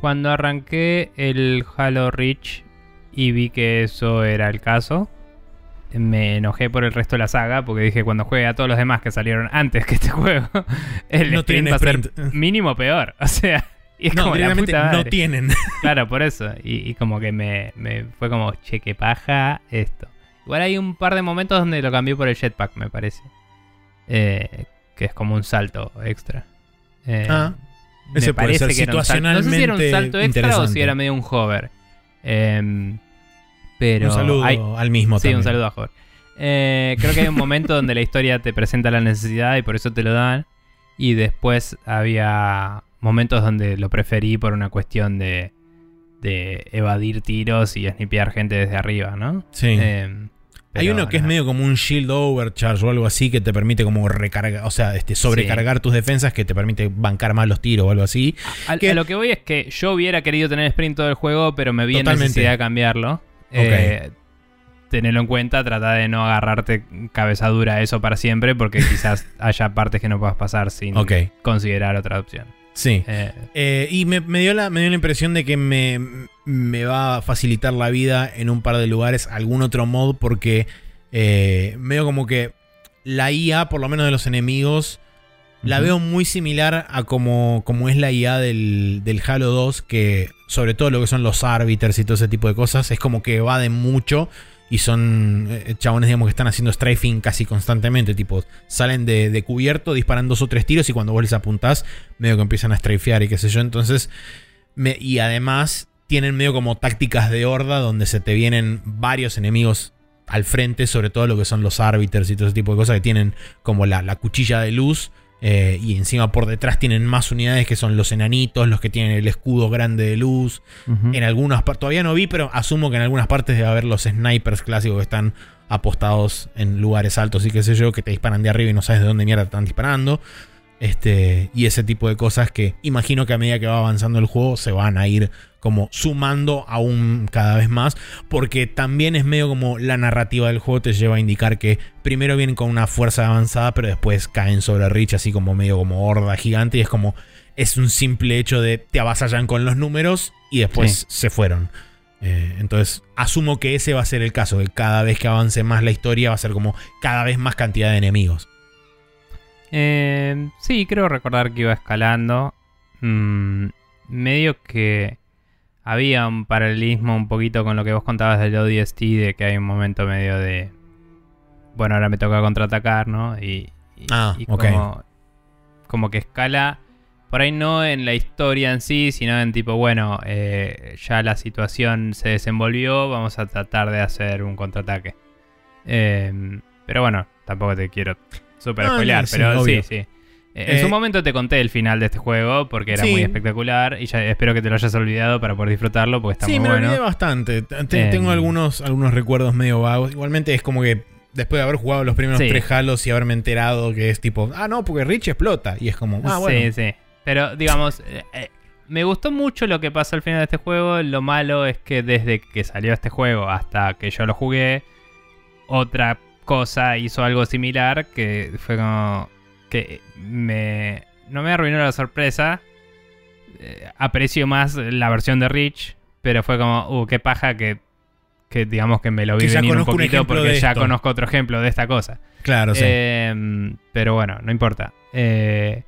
Cuando arranqué el Halo Reach y vi que eso era el caso, me enojé por el resto de la saga porque dije cuando juegue a todos los demás que salieron antes que este juego, el No sprint va a ser mínimo peor. O sea, y es No, como la directamente puta no tienen. Claro, por eso. Y, y como que me, me fue como, che, qué paja esto. Igual hay un par de momentos donde lo cambié por el jetpack, me parece. Eh, que es como un salto extra. Eh, Ah, me ese puede ser parece que salto- No sé si era un situacionalmente salto extra o si era medio un hover. Em, pero un saludo hay- al mismo Sí, también. un saludo a Hover. Eh, creo que hay un momento donde la historia te presenta la necesidad y por eso te lo dan. Y después había momentos donde lo preferí por una cuestión de, de evadir tiros y snipear gente desde arriba, ¿no? Sí. Eh, Hay uno que es medio como un shield overcharge o algo así que te permite como recargar, o sea, este, sobrecargar tus defensas que te permite bancar más los tiros o algo así. Al- que- A lo que voy es que yo hubiera querido tener sprint todo el juego, pero me vi en necesidad de cambiarlo. Eh, tenerlo en cuenta, trata de no agarrarte cabeza dura a eso para siempre, porque quizás haya partes que no puedas pasar sin considerar otra opción. Sí. Eh, Eh, y me, me dio la, me dio la impresión de que me, me va a facilitar la vida en un par de lugares algún otro mod porque eh, veo como que la IA, por lo menos de los enemigos, la veo muy similar a como, como es la IA del, del Halo 2, que sobre todo lo que son los árbiters y todo ese tipo de cosas, es como que evaden mucho y son eh, chabones, digamos, que están haciendo strafing casi constantemente, tipo, salen de, de cubierto, disparan dos o tres tiros y cuando vos les apuntás, medio que empiezan a strafear y qué sé yo, entonces, y además tienen medio como tácticas de horda donde se te vienen varios enemigos al frente, sobre todo lo que son los árbiters y todo ese tipo de cosas que tienen como la, la cuchilla de luz. Eh, y encima por detrás tienen más unidades que son los enanitos, los que tienen el escudo grande de luz. En algunas partes, todavía no vi, pero asumo que en algunas partes debe haber los snipers clásicos que están apostados en lugares altos y qué sé yo, que te disparan de arriba y no sabes de dónde mierda te están disparando. Este, y ese tipo de cosas que imagino que a medida que va avanzando el juego se van a ir como sumando aún cada vez más, porque también es medio como la narrativa del juego te lleva a indicar que primero vienen con una fuerza avanzada, pero después caen sobre Rich así como medio como horda gigante y es como es un simple hecho de te avasallan con los números y después Sí. se fueron. Eh, entonces, asumo que ese va a ser el caso, que cada vez que avance más la historia va a ser como cada vez más cantidad de enemigos. Eh, sí, creo recordar que iba escalando. Mm, medio que había un paralelismo un poquito con lo que vos contabas del ODST, de que hay un momento medio de... Bueno, ahora me toca contraatacar, ¿no? Y, y- Ah, y como, como que escala, por ahí no en la historia en sí, sino en tipo, bueno, eh, ya la situación se desenvolvió, vamos a tratar de hacer un contraataque. Eh, pero bueno, tampoco te quiero super No, spoilear, no, sí, pero obvio. sí, sí. Eh, En Eh, su momento te conté el final de este juego porque era Sí. muy espectacular y ya espero que te lo hayas olvidado para poder disfrutarlo porque está sí, muy me lo bueno. olvidé bastante. T- Em. Tengo algunos, algunos recuerdos medio vagos. Igualmente es como que después de haber jugado los primeros Sí. tres Halos y haberme enterado que es tipo, ah, no, porque Rich explota. Y es como, ah, bueno. Sí, sí. Pero digamos, eh, eh, me gustó mucho lo que pasa al final de este juego. Lo malo es que desde que salió este juego hasta que yo lo jugué, otra cosa hizo algo similar que fue como que me no me arruinó la sorpresa. Eh, aprecio más la versión de Rich, pero fue como, uh, qué paja que que digamos que me lo vi venir un poquito porque ya conozco otro ejemplo de esta cosa. Claro, sí. Eh, pero bueno, no importa. Eh,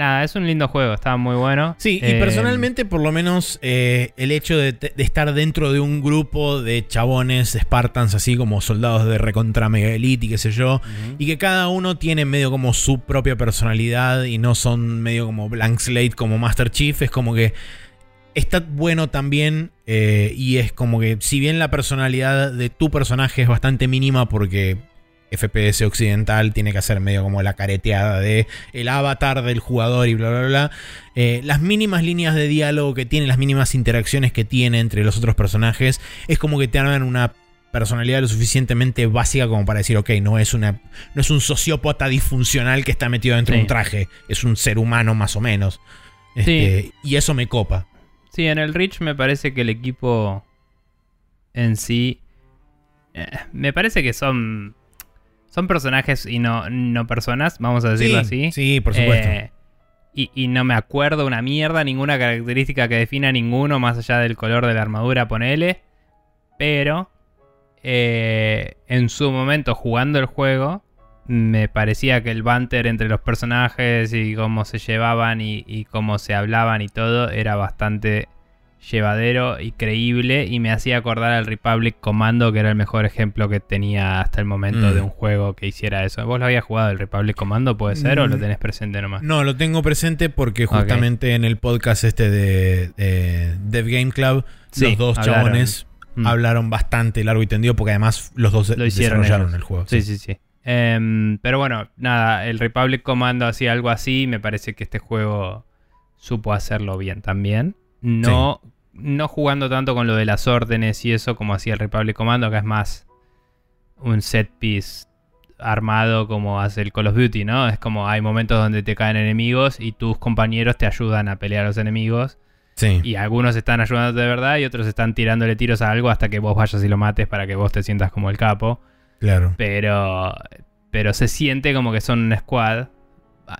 nada, es un lindo juego, está muy bueno. Sí, y Eh, personalmente, por lo menos, eh, el hecho de, de estar dentro de un grupo de chabones, Spartans, así como soldados de recontra mega elite y qué sé yo, y que cada uno tiene medio como su propia personalidad y no son medio como blank slate como Master Chief, es como que está bueno también eh, y es como que si bien la personalidad de tu personaje es bastante mínima porque FPS occidental tiene que hacer medio como la careteada de el avatar del jugador y bla bla bla. Eh, las mínimas líneas de diálogo que tiene, las mínimas interacciones que tiene entre los otros personajes, es como que te arman una personalidad lo suficientemente básica como para decir, ok, no es, una, no es un sociópata disfuncional que está metido dentro de un traje, es un ser humano más o menos. Este, y eso me copa. Sí, en el Reach me parece que el equipo en sí. Eh, me parece que son. Son personajes y no, no personas, vamos a decirlo así. Sí, por supuesto. Eh, y, no me acuerdo una mierda, ninguna característica que defina a ninguno más allá del color de la armadura, ponele. Pero eh, en su momento jugando el juego, me parecía que el banter entre los personajes y cómo se llevaban y, cómo se hablaban y todo era bastante llevadero y creíble y me hacía acordar al Republic Commando que era el mejor ejemplo que tenía hasta el momento de mm. un juego que hiciera eso. ¿Vos lo habías jugado el Republic Commando puede ser o lo mm. tenés presente nomás? No, lo tengo presente porque justamente en el podcast este de, Dev Game Club los dos chabones mm. hablaron bastante largo y tendido porque además los dos lo hicieron desarrollaron el juego. sí. sí. sí. Em, pero bueno, nada, el Republic Commando hacía algo así. Me parece que este juego supo hacerlo bien también. No, no jugando tanto con lo de las órdenes y eso como hacía el Republic Commando, que es más un set piece armado como hace el Call of Duty, ¿no? Es como hay momentos donde te caen enemigos y tus compañeros te ayudan a pelear a los enemigos. Sí. Y algunos están ayudando de verdad y otros están tirándole tiros a algo hasta que vos vayas y lo mates para que vos te sientas como el capo. Claro. Pero, pero se siente como que son un squad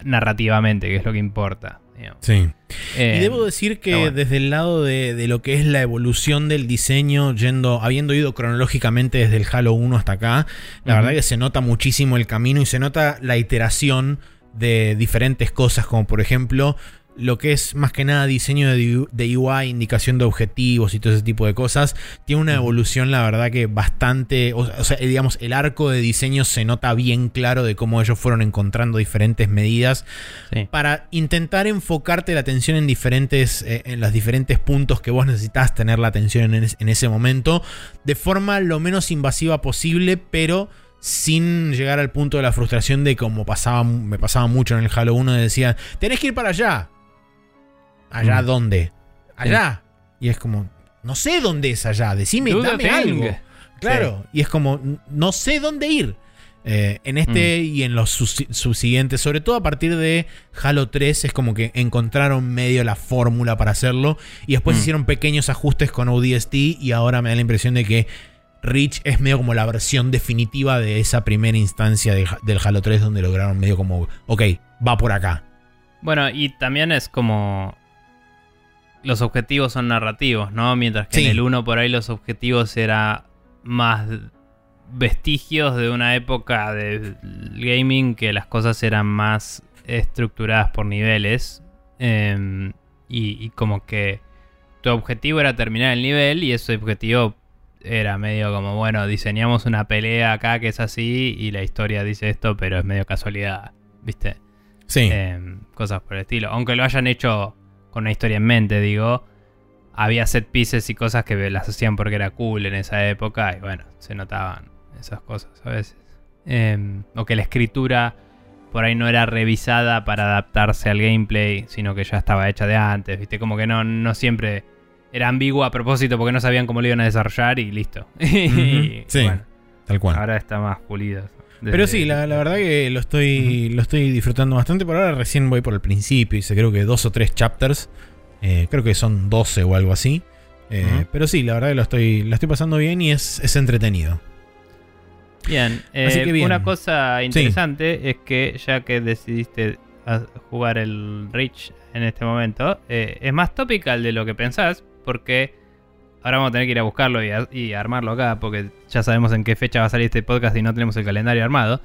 narrativamente, que es lo que importa. Sí. y eh, debo decir que desde el lado de, lo que es la evolución del diseño, yendo, habiendo ido cronológicamente desde el Halo 1 hasta acá, la verdad que se nota muchísimo el camino y se nota la iteración de diferentes cosas, como por ejemplo lo que es más que nada diseño de, UI, indicación de objetivos y todo ese tipo de cosas, tiene una evolución, la verdad que bastante, o, sea, digamos, el arco de diseño se nota bien claro de cómo ellos fueron encontrando diferentes medidas para intentar enfocarte la atención en diferentes, eh, en los diferentes puntos que vos necesitas tener la atención en, en ese momento, de forma lo menos invasiva posible, pero sin llegar al punto de la frustración de como pasaba, me pasaba mucho en el Halo 1, decía, tenés que ir para allá. ¿Allá mm. dónde? Allá. Y es como, no sé dónde es allá, decime, dame algo. Claro, y es como, no sé dónde ir. Eh, en este mm. y en los subsiguientes, sobre todo a partir de Halo 3, es como que encontraron medio la fórmula para hacerlo. Y después mm. hicieron pequeños ajustes con ODST. Y ahora me da la impresión de que Reach es medio como la versión definitiva de esa primera instancia del Halo 3, donde lograron medio como, ok, va por acá. Bueno, y también es como los objetivos son narrativos, ¿no? Mientras que en el 1 por ahí los objetivos eran más vestigios de una época de gaming que las cosas eran más estructuradas por niveles. Em, y, como que tu objetivo era terminar el nivel y ese objetivo era medio como, bueno, diseñamos una pelea acá que es así y la historia dice esto, pero es medio casualidad, ¿viste? Sí. Em, cosas por el estilo. Aunque lo hayan hecho con una historia en mente, digo, había set pieces y cosas que las hacían porque era cool en esa época y bueno, se notaban esas cosas a veces. Em, o que la escritura por ahí no era revisada para adaptarse al gameplay, sino que ya estaba hecha de antes, ¿viste? Como que no, no siempre era ambigua a propósito porque no sabían cómo lo iban a desarrollar y listo. sí, tal cual. Ahora está más pulido. Pero sí, la, verdad que lo estoy, lo estoy disfrutando bastante. Por ahora recién voy por el principio. Hice creo que dos o tres chapters. Eh, creo que son 12 o algo así. Eh, pero sí, la verdad que lo estoy, lo estoy pasando bien y es, es entretenido. Bien, eh, una cosa interesante es que ya que decidiste jugar el Reach en este momento, es más topical de lo que pensás, porque Ahora vamos a tener que ir a buscarlo y, armarlo acá, porque ya sabemos en qué fecha va a salir este podcast y no tenemos el calendario armado.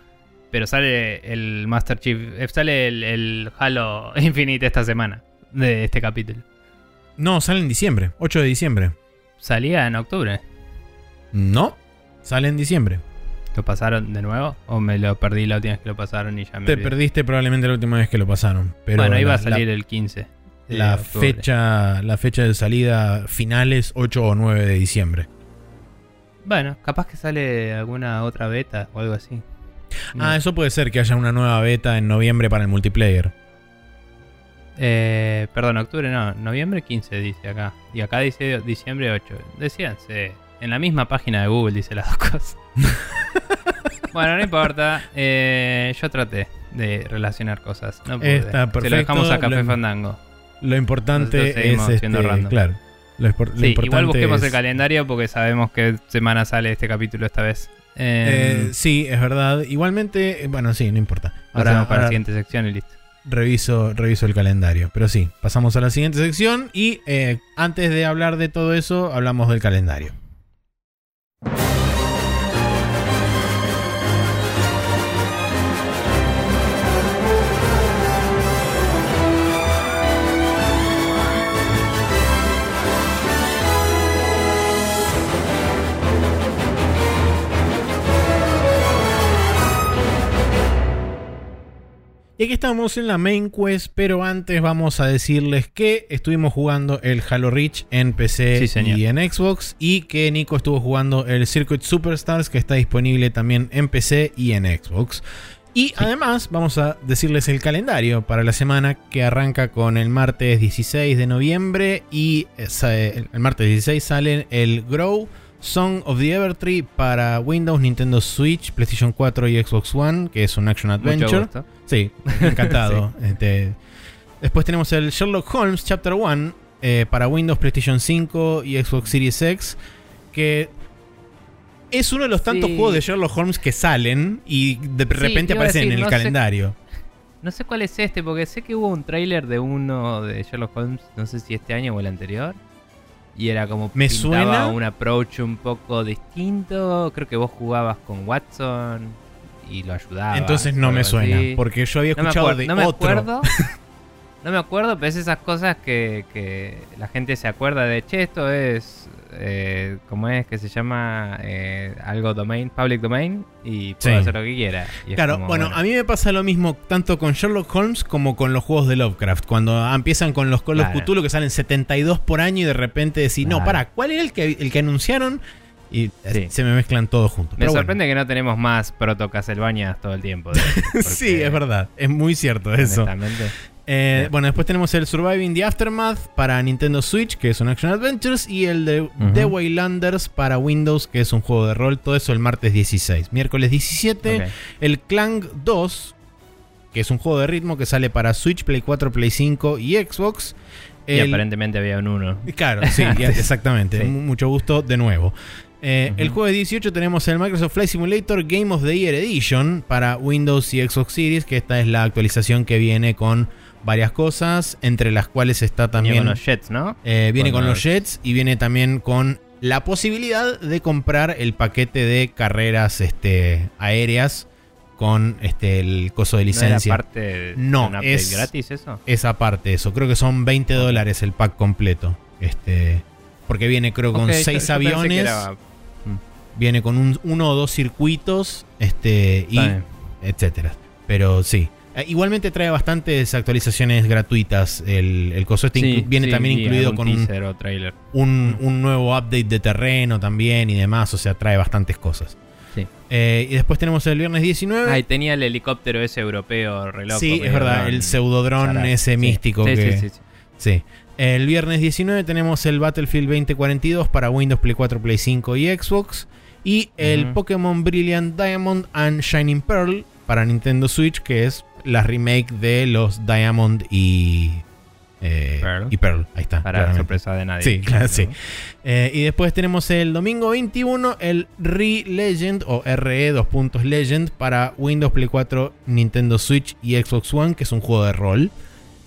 Pero sale el Master Chief, eh, sale el, Halo Infinite esta semana, de este capítulo. No, sale en diciembre, 8 de diciembre. ¿Salía en octubre? No, sale en diciembre. ¿Lo pasaron de nuevo? ¿O me lo perdí la última vez que lo pasaron y ya me Te perdiste probablemente la última vez que lo pasaron. Pero bueno, iba a salir el 15. La fecha, la fecha de salida final es 8 o 9 de diciembre. Bueno, capaz que sale alguna otra beta o algo así. Ah, eso puede ser que haya una nueva beta en noviembre para el multiplayer. Eh, perdón, octubre no, noviembre 15 dice acá. Y acá dice diciembre 8. Decíanse, en la misma página de Google dice las dos cosas. bueno, no importa. Eh, yo traté de relacionar cosas. No pude. Está Se lo dejamos a Café Lo- Fandango. Lo importante es este, random. claro. Lo, lo Sí, importante igual busquemos es- el calendario porque sabemos qué semana sale este capítulo esta vez. Eh, Eh, sí, es verdad. Igualmente, eh, bueno, sí, no importa. Ahora, hacemos para la siguiente sección y listo. reviso, reviso el calendario. Pero sí, pasamos a la siguiente sección y eh, antes de hablar de todo eso, hablamos del calendario. Y aquí estamos en la main quest, pero antes vamos a decirles que estuvimos jugando el Halo Reach en PC Sí, y en Xbox y que Nico estuvo jugando el Circuit Superstars que está disponible también en PC y en Xbox. Y además vamos a decirles el calendario para la semana que arranca con el martes 16 de noviembre y eh, el martes 16 sale el Grow Song of the Evertree para Windows, Nintendo Switch, PlayStation 4 y Xbox One, que es un action Mucho adventure. gusto. Sí, encantado. Este, después tenemos el Sherlock Holmes Chapter 1 eh, para Windows, PlayStation 5 y Xbox Series X, que es uno de los tantos Sí. juegos de Sherlock Holmes que salen y de repente aparecen decir, en el no sé- calendario. No sé cuál es este, porque sé que hubo un tráiler de uno de Sherlock Holmes, no sé si este año o el anterior. Y era como Me suena. un approach un poco distinto. Creo que vos jugabas con Watson y lo ayudabas. Entonces no me suena, así. porque yo había no me, escuchado de no me otro. acuerdo. no me acuerdo, pero es esas cosas que, que la gente se acuerda de, che, esto es, eh, ¿cómo es que se llama? Eh, algo domain, public domain, y puedo Sí. hacer lo que quiera. Y Claro, como, bueno, a mí me pasa lo mismo tanto con Sherlock Holmes como con los juegos de Lovecraft. Cuando empiezan con los Call of Claro. Cthulhu que salen 72 por año y de repente decís, no, para, ¿cuál era el que, el que anunciaron? Y eh, Sí. se me mezclan todos juntos. Me Pero bueno. sorprende que no tenemos más proto Castlevania todo el tiempo. sí, es verdad. Es muy cierto eso. Eh. Bueno, después tenemos el Surviving the Aftermath para Nintendo Switch, que es un Action Adventures, y el de The Waylanders para Windows, que es un juego de rol. Todo eso el martes 16. Miércoles 17, ok. el Clang 2, que es un juego de ritmo que sale para Switch, Play 4, Play 5 y Xbox. Y aparentemente había un uno. Claro, sí, exactamente. Sí. Mucho gusto de nuevo. Eh. El jueves 18 tenemos el Microsoft Flight Simulator Game of the Year Edition para Windows y Xbox Series, que esta es la actualización que viene con varias cosas, entre las cuales está también... con los Jets, ¿no? eh, viene con con los Jets y viene también con la posibilidad de comprar el paquete de carreras este, aéreas con este, el coso de ¿No licencia. parte No, un update es- gratis eso? Esa parte, eso. Creo que son 20 dólares el pack completo. Este, porque viene creo con Ok, yo- 6 yo pensé que aviones, viene con un, uno o dos circuitos, este, y etcétera. Pero sí. Eh, Igualmente trae bastantes actualizaciones gratuitas. El, el coso este Sí, viene sí, también incluido con un, o trailer. un, un nuevo update de terreno también y demás. O sea, trae bastantes cosas. Sí. Eh, y después tenemos el viernes 19. Ah, y tenía el helicóptero ese europeo re loco, sí, es verdad, dron. el pseudodrón ese místico Sí, que... sí, sí, sí. Sí. El viernes 19 tenemos el Battlefield 2042 para Windows, Play 4, Play 5 y Xbox. Y el. Pokémon Brilliant Diamond and Shining Pearl para Nintendo Switch, que es la remake de los Diamond y, eh, Pearl. y Pearl. Ahí está. Para claramente. sorpresa de nadie. Sí, claro, sí. Eh, y después tenemos el domingo 21, el Re-Legend o RE 2 puntos Legend para Windows, Play 4, Nintendo Switch y Xbox One, que es un juego de rol.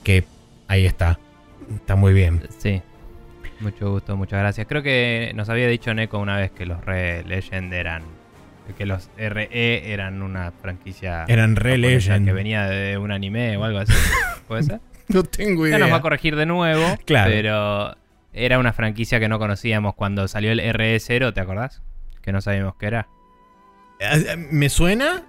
Que ahí está. Está muy bien. Sí. Mucho gusto, muchas gracias. Creo que nos había dicho Neko una vez que los Re Legend eran. Que los RE eran una franquicia. Eran Re Legend. Que venía de un anime o algo así. ¿Puede ser? No tengo Ya nos va a corregir de nuevo. Claro. Pero era una franquicia que no conocíamos cuando salió el RE0, ¿te acordás? Que no sabíamos qué era. ¿Me suena?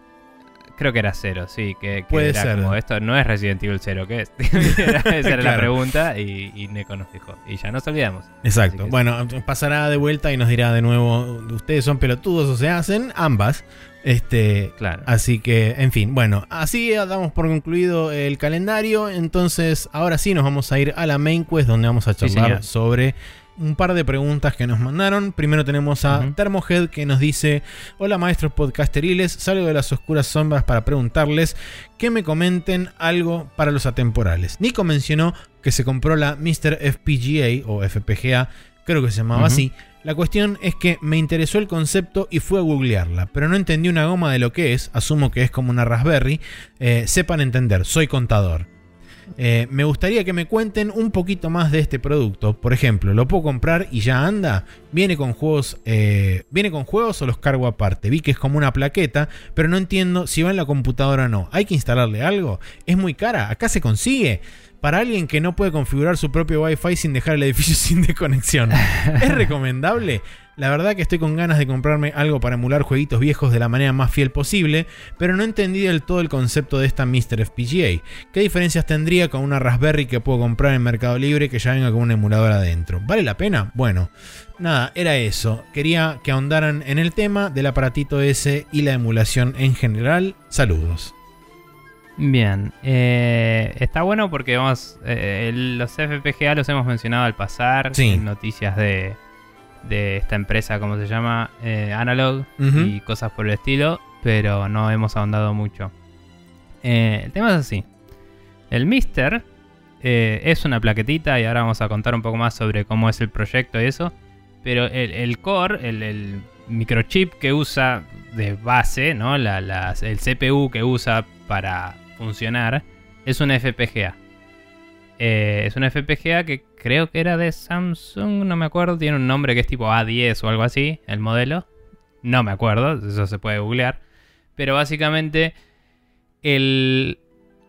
Creo que era cero, sí. Que, que Puede era ser. como esto no es Resident Evil 0, ¿qué es? Era- Esa era la pregunta y, y Neko nos dijo. Y ya nos olvidamos. Exacto. Bueno, pasará de vuelta y nos dirá de nuevo, ustedes son pelotudos o se hacen, ambas. Este, Claro. así que, en fin, bueno, así damos por concluido el calendario. Entonces, ahora sí nos vamos a ir a la main quest donde vamos a charlar sobre un par de preguntas que nos mandaron. Primero tenemos a Ujú. Thermohead que nos dice: Hola maestros podcasteriles, salgo de las oscuras sombras para preguntarles que me comenten algo para los atemporales. Nico mencionó que se compró la Mr. FPGA o FPGA, creo que se llamaba así. La cuestión es que me interesó el concepto y fui a googlearla, pero no entendí una goma de lo que es, asumo que es como una Raspberry. Eh, sepan entender, soy contador. Eh, me gustaría que me cuenten un poquito más de este producto. Por ejemplo, ¿lo puedo comprar y ya anda? ¿Viene con juegos, eh, ¿viene con juegos o los cargo aparte? Vi que es como una plaqueta, pero no entiendo si va en la computadora o no. ¿Hay que instalarle algo? ¿Es muy cara? ¿Acá se consigue? Para alguien que no puede configurar su propio Wi-Fi sin dejar el edificio sin desconexión. ¿Es recomendable? La verdad que estoy con ganas de comprarme algo para emular jueguitos viejos de la manera más fiel posible, pero no entendí del todo el concepto de esta Mr. FPGA. ¿Qué diferencias tendría con una Raspberry que puedo comprar en Mercado Libre que ya venga con un emulador adentro? ¿Vale la pena? Bueno, nada, era eso. Quería que ahondaran en el tema del aparatito ese y la emulación en general. Saludos. Bien, eh, está bueno porque vamos, eh, los FPGA los hemos mencionado al pasar Sí. en noticias de, de esta empresa, ¿cómo se llama? Eh, Analog y cosas por el estilo, pero no hemos ahondado mucho. Eh, el tema es así, el Mister eh, es una plaquetita y ahora vamos a contar un poco más sobre cómo es el proyecto y eso, pero el, el core, el, el microchip que usa de base, ¿no? La- el CPU que usa para funcionar es un FPGA. Eh, es un FPGA que creo que era de Samsung, no me acuerdo, tiene un nombre que es tipo A10 o algo así, el modelo. No me acuerdo, eso se puede googlear. Pero básicamente el,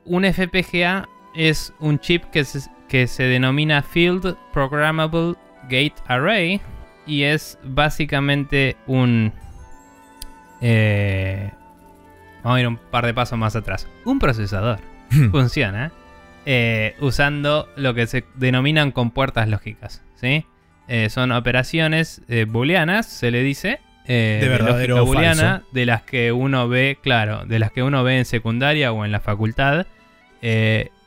un FPGA es un chip que se, que se denomina Field Programmable Gate Array y es básicamente un... eh, vamos a ir un par de pasos más atrás. Un procesador funciona eh, usando lo que se denominan compuertas lógicas. ¿sí? Eh, son operaciones eh, booleanas, se le dice. De verdadero o booleana, falso. de las que uno ve, claro, de las que uno ve en secundaria o en la facultad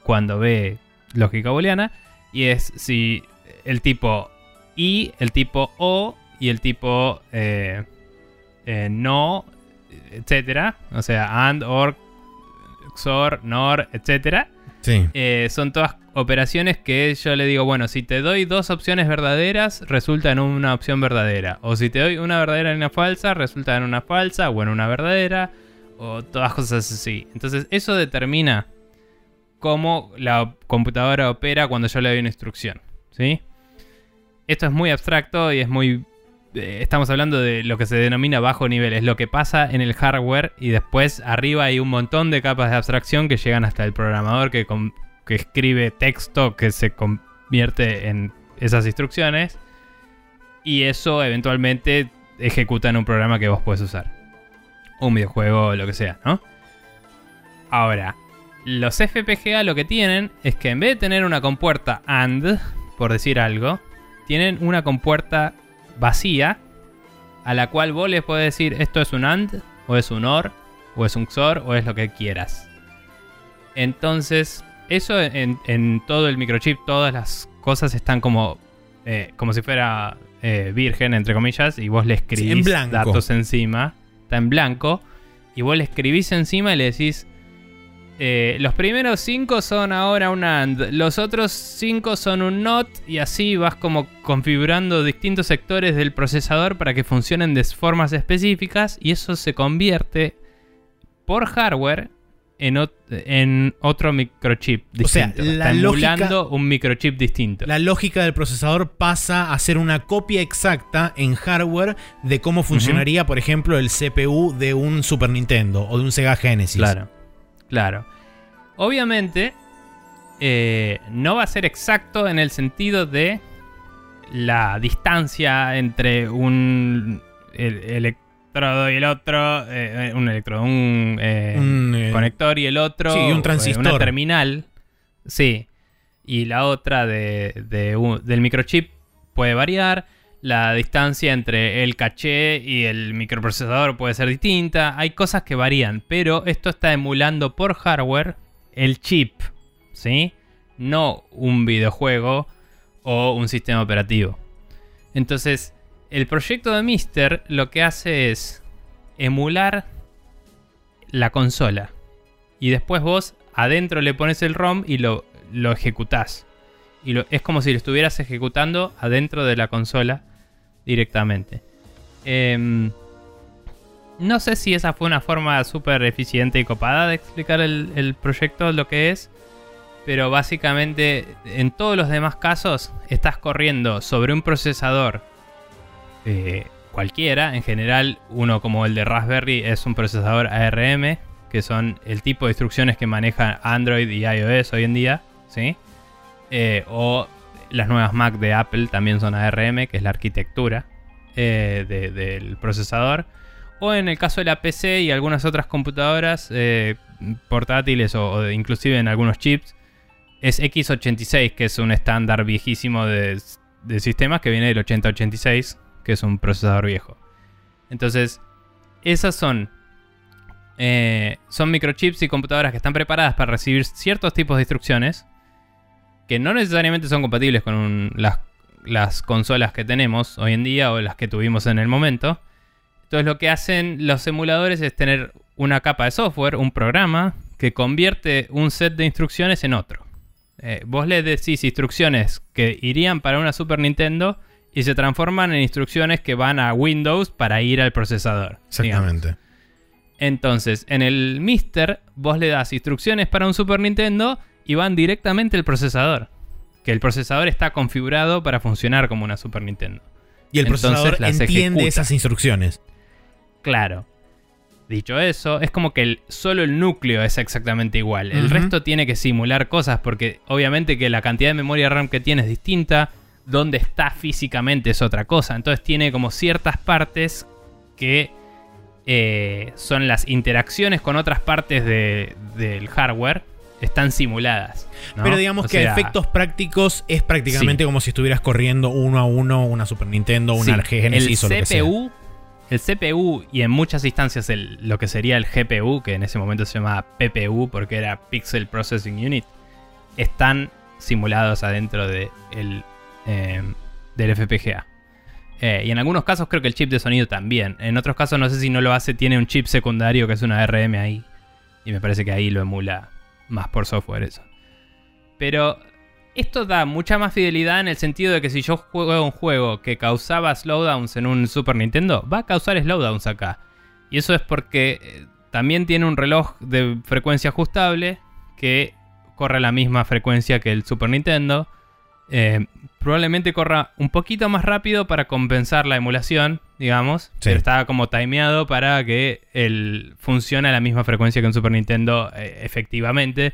cuando ve lógica booleana. Y es si el tipo I, el tipo O y el tipo no, etcétera. O sea, AND, OR, XOR, NOR, etcétera. Eh, son todas operaciones que yo le digo, bueno, si te doy dos opciones verdaderas, resulta en una opción verdadera. O si te doy una verdadera y una falsa, resulta en una falsa o en una verdadera. O todas cosas así. Entonces eso determina cómo la computadora opera cuando yo le doy una instrucción. ¿Sí? Esto es muy abstracto y es muy... eh, estamos hablando de lo que se denomina bajo nivel. Es lo que pasa en el hardware y después arriba hay un montón de capas de abstracción que llegan hasta el programador que, que escribe texto que se convierte en esas instrucciones. Y eso eventualmente ejecuta en un programa que vos puedes usar. Un videojuego lo que sea, ¿no? Ahora, los FPGA lo que tienen es que en vez de tener una compuerta AND, por decir algo, tienen una compuerta vacía a la cual vos les podés decir esto es un AND, o es un OR, o es un XOR, o es lo que quieras. Entonces, eso en, en todo el microchip, todas las cosas están como, eh, como si fuera eh, virgen, entre comillas, y vos le escribís en datos encima. Está en blanco. Y vos le escribís encima y le decís, eh, los primeros cinco son ahora un AND, los otros cinco son un NOT y así vas como configurando distintos sectores del procesador para que funcionen de formas específicas y eso se convierte por hardware en, ot- en otro microchip O sea, distinto. la lógica- un microchip distinto. La lógica del procesador pasa a ser una copia exacta en hardware de cómo funcionaría, por ejemplo, el CPU de un Super Nintendo o de un Sega Genesis. Claro, claro. Obviamente, eh, no va a ser exacto en el sentido de la distancia entre un el- ele- electrodo y el otro, eh, un electrodo, un, eh, Un, eh, conector y el otro, sí, un transistor. una terminal, sí, y la otra de, de un- del microchip puede variar. La distancia entre el caché y el microprocesador puede ser distinta. Hay cosas que varían, pero esto está emulando por hardware el chip, ¿sí? No un videojuego o un sistema operativo. Entonces, el proyecto de Mister lo que hace es emular la consola. Y después vos adentro le pones el ROM y lo, lo ejecutás. Y es como si lo estuvieras ejecutando adentro de la consola directamente. Em, no sé si esa fue una forma súper eficiente y copada de explicar el, proyecto, lo que es. Pero básicamente en todos los demás casos estás corriendo sobre un procesador eh, cualquiera. En general, uno como el de Raspberry es un procesador ARM, que son el tipo de instrucciones que maneja Android y iOS hoy en día. ¿sí? Eh, o las nuevas Mac de Apple también son ARM, que es la arquitectura eh, de- del procesador. O en el caso de la PC y algunas otras computadoras eh, portátiles o, inclusive en algunos chips, es x86, que es un estándar viejísimo de, de sistemas que viene del 8086, que es un procesador viejo. Entonces, esas son, eh, son microchips y computadoras que están preparadas para recibir ciertos tipos de instrucciones que no necesariamente son compatibles con un- las, las consolas que tenemos hoy en día o las que tuvimos en el momento. Entonces lo que hacen los emuladores es tener una capa de software, un programa, que convierte un set de instrucciones en otro. Eh, vos le decís instrucciones que irían para una Super Nintendo y se transforman en instrucciones que van a Windows para ir al procesador. digamos. Exactamente. Entonces, en el Mister, vos le das instrucciones para un Super Nintendo y van directamente al procesador. Que el procesador está configurado para funcionar como una Super Nintendo. Y el Entonces procesador las entiende ejecuta. esas instrucciones. Claro. Dicho eso, es como que el- solo el núcleo es exactamente igual. El resto tiene que simular cosas porque obviamente que la cantidad de memoria RAM que tiene es distinta. Donde está físicamente es otra cosa. Entonces tiene como ciertas partes que eh, son las interacciones con otras partes de- del hardware. Están simuladas. ¿no? Pero digamos O que a efectos prácticos es prácticamente como si estuvieras corriendo uno a uno una Super Nintendo, una Sí, Genesis el o lo que sea. CPU, el CPU y en muchas instancias el- lo que sería el GPU, que en ese momento se llamaba PPU porque era Pixel Processing Unit, están simulados adentro de el, eh, del FPGA. Eh, y en algunos casos creo que el chip de sonido también. En otros casos no sé si no lo hace, tiene un chip secundario que es una ARM ahí. Y me parece que ahí lo emula más por software eso. Pero esto da mucha más fidelidad en el sentido de que si yo juego un juego que causaba slowdowns en un Super Nintendo, va a causar slowdowns acá. Y eso es porque eh, también tiene un reloj de frecuencia ajustable que corre la misma frecuencia que el Super Nintendo. Eh, probablemente corra un poquito más rápido para compensar la emulación, digamos. Sí. Pero está como timeado para que el funcione a la misma frecuencia que un Super Nintendo eh, efectivamente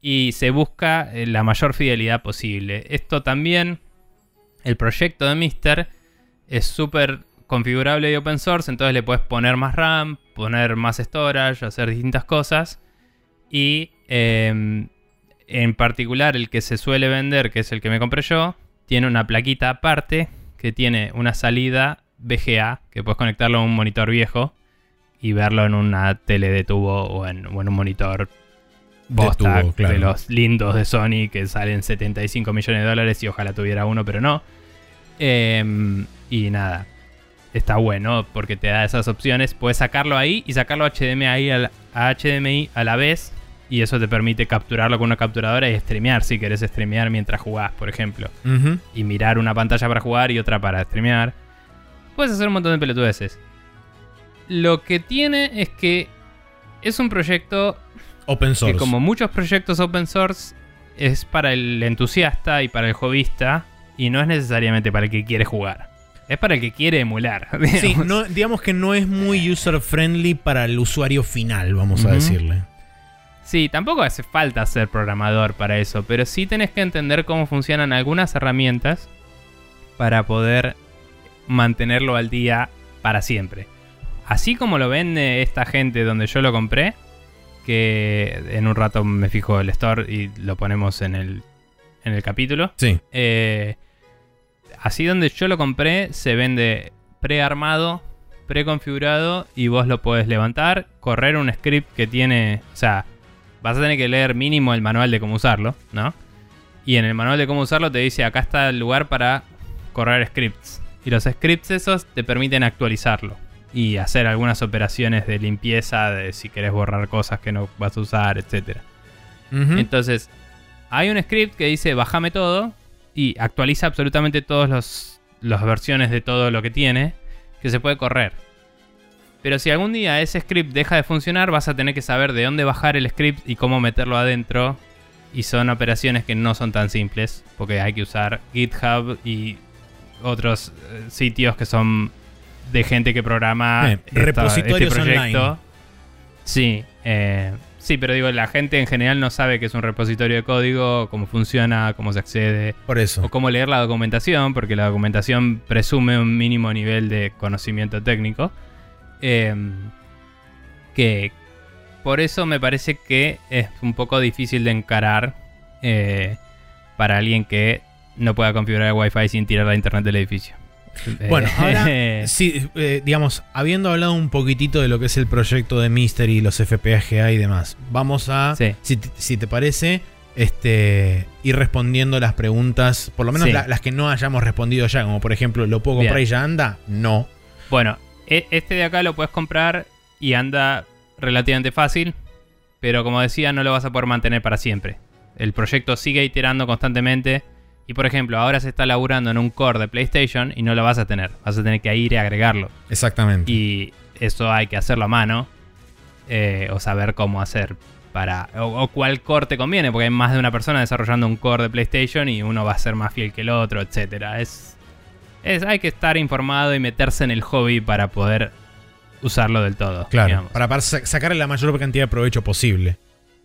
y se busca eh, la mayor fidelidad posible. Esto también, el proyecto de Mister es súper configurable y open source, entonces le puedes poner más RAM, poner más storage, hacer distintas cosas. Y eh, en particular el que se suele vender, que es el que me compré yo, tiene una plaquita aparte que tiene una salida VGA, que puedes conectarlo a un monitor viejo y verlo en una tele de tubo o en, o en un monitor tubo, claro. de los lindos de Sony que salen 75 millones de dólares y ojalá tuviera uno, pero no. Em, y nada, está bueno porque te da esas opciones. Puedes sacarlo ahí y sacarlo HDMI a la, a HDMI a la vez. Y eso te permite capturarlo con una capturadora y streamear si querés streamear mientras jugás, por ejemplo. Y mirar una pantalla para jugar y otra para streamear. Puedes hacer un montón de pelotudeces. Lo que tiene es que es un proyecto Open source. que como muchos proyectos open source es para el entusiasta y para el hobbyista y no es necesariamente para el que quiere jugar. Es para el que quiere emular. Sí, digamos. no, digamos que no es muy user friendly para el usuario final, vamos a decirle. Sí, tampoco hace falta ser programador para eso, pero sí tenés que entender cómo funcionan algunas herramientas para poder mantenerlo al día para siempre. así como lo vende esta gente donde yo lo compré, que en un rato me fijo el store y lo ponemos en el, en el capítulo. Sí. Eh, así donde yo lo compré, se vende prearmado, preconfigurado y vos lo podés levantar, correr un script que tiene, o sea, vas a tener que leer mínimo el manual de cómo usarlo, ¿no? Y en el manual de cómo usarlo te dice acá está el lugar para correr scripts. Y los scripts esos te permiten actualizarlo y hacer algunas operaciones de limpieza, de si querés borrar cosas que no vas a usar, etc. Entonces, hay un script que dice bájame todo y actualiza absolutamente todas los- las versiones de todo lo que tiene que se puede correr. Pero si algún día ese script deja de funcionar, vas a tener que saber de dónde bajar el script y cómo meterlo adentro. Y son operaciones que no son tan simples, porque hay que usar GitHub y otros eh, sitios que son de gente que programa Eh, esta- repositorios este proyecto. online. Sí, eh, sí, pero digo, la gente en general no sabe que es un repositorio de código, cómo funciona, cómo se accede, Por eso. o cómo leer la documentación, porque la documentación presume un mínimo nivel de conocimiento técnico. Eh, que por eso me parece que es un poco difícil de encarar eh, para alguien que no pueda configurar el Wi-Fi sin tirar la internet del edificio. Bueno, ahora, Eh, sí, eh, digamos, habiendo hablado un poquitito de lo que es el proyecto de Mystery, los FPGA y demás, vamos a, Sí. si, te- si te parece, este, ir respondiendo las preguntas, por lo menos Sí. la- las que no hayamos respondido ya, como por ejemplo, ¿lo puedo comprar Bien. y ya anda? No. Bueno, este de acá lo puedes comprar y anda relativamente fácil, pero como decía, no lo vas a poder mantener para siempre. El proyecto sigue iterando constantemente y, por ejemplo, ahora se está laburando en un core de PlayStation y no lo vas a tener. Vas a tener que ir y agregarlo. Exactamente. Y eso hay que hacerlo a mano eh, o saber cómo hacer para... O, o cuál core te conviene, porque hay más de una persona desarrollando un core de PlayStation y uno va a ser más fiel que el otro, etcétera. Es, es, hay que estar informado y meterse en el hobby para poder usarlo del todo. claro, digamos. para, para sa- sacarle la mayor cantidad de provecho posible.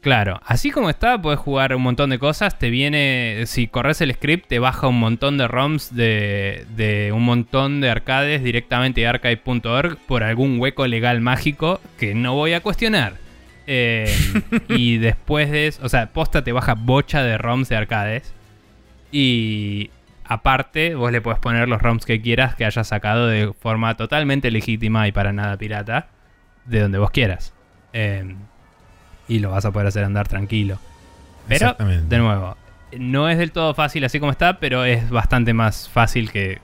Claro, así como está, puedes jugar un montón de cosas. Te viene, si corres el script, te baja un montón de ROMs de, de un montón de arcades directamente de arcade.org por algún hueco legal mágico que no voy a cuestionar. Eh, y después de eso, o sea, posta te baja bocha de ROMs de arcades. Y aparte, vos le puedes poner los ROMs que quieras que hayas sacado de forma totalmente legítima y para nada pirata, de donde vos quieras. Eh, y lo vas a poder hacer andar tranquilo. Pero, de nuevo, no es del todo fácil así como está, pero es bastante más fácil que,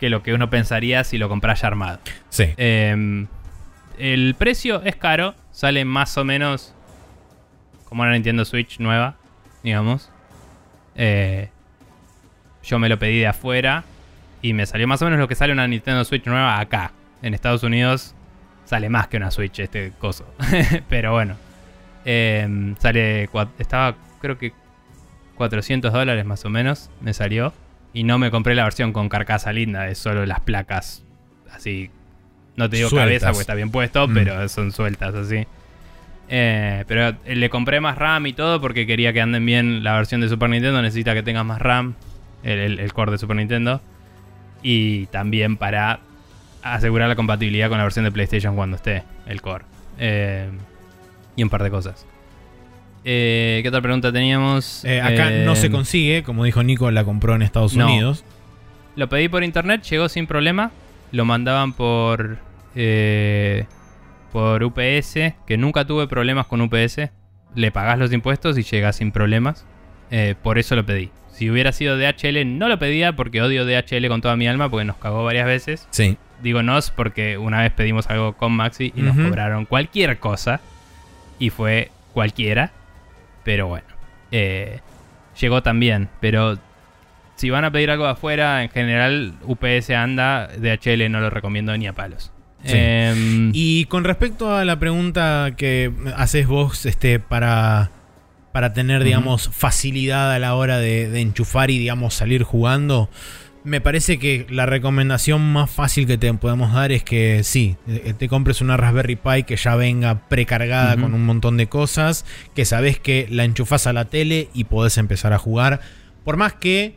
que lo que uno pensaría si lo compras ya armado. Sí. Eh, el precio es caro, sale más o menos como una Nintendo Switch nueva, digamos. Eh, yo me lo pedí de afuera y me salió más o menos lo que sale una Nintendo Switch nueva acá. En Estados Unidos sale más que una Switch este coso. Pero bueno, eh, sale, estaba creo que 400 dólares más o menos, me salió. Y no me compré la versión con carcasa linda, es solo las placas así. No te digo Sueltas. cabeza porque está bien puesto, Mm. pero son sueltas así. Eh, pero le compré más RAM y todo porque quería que anden bien la versión de Super Nintendo. Necesita que tengas más RAM, el, core de Super Nintendo. Y también para asegurar la compatibilidad con la versión de PlayStation cuando esté el core. Eh, y un par de cosas. Eh, ¿Qué otra pregunta teníamos? Eh, acá no se consigue, como dijo Nico, la compró en Estados No. Unidos. Lo pedí por internet, llegó sin problema. Lo mandaban por. por UPS, que nunca tuve problemas con UPS. Le pagás los impuestos y llega sin problemas. Por eso lo pedí. Si hubiera sido DHL, no lo pedía porque odio DHL con toda mi alma, porque nos cagó varias veces. Sí. Digo nos porque una vez pedimos algo con Maxi y nos cobraron cualquier cosa. Y fue cualquiera. Pero bueno. eh, llegó también. Pero si van a pedir algo de afuera, en general UPS anda. DHL no lo recomiendo ni a palos. Sí. Em, Y con respecto a la pregunta que haces vos este, para, para tener, digamos, facilidad a la hora de, de enchufar y, digamos, salir jugando, me parece que la recomendación más fácil que te podemos dar es que sí, eh, te compres una Raspberry Pi que ya venga precargada con un montón de cosas, que sabes que la enchufas a la tele y podés empezar a jugar. Por más que,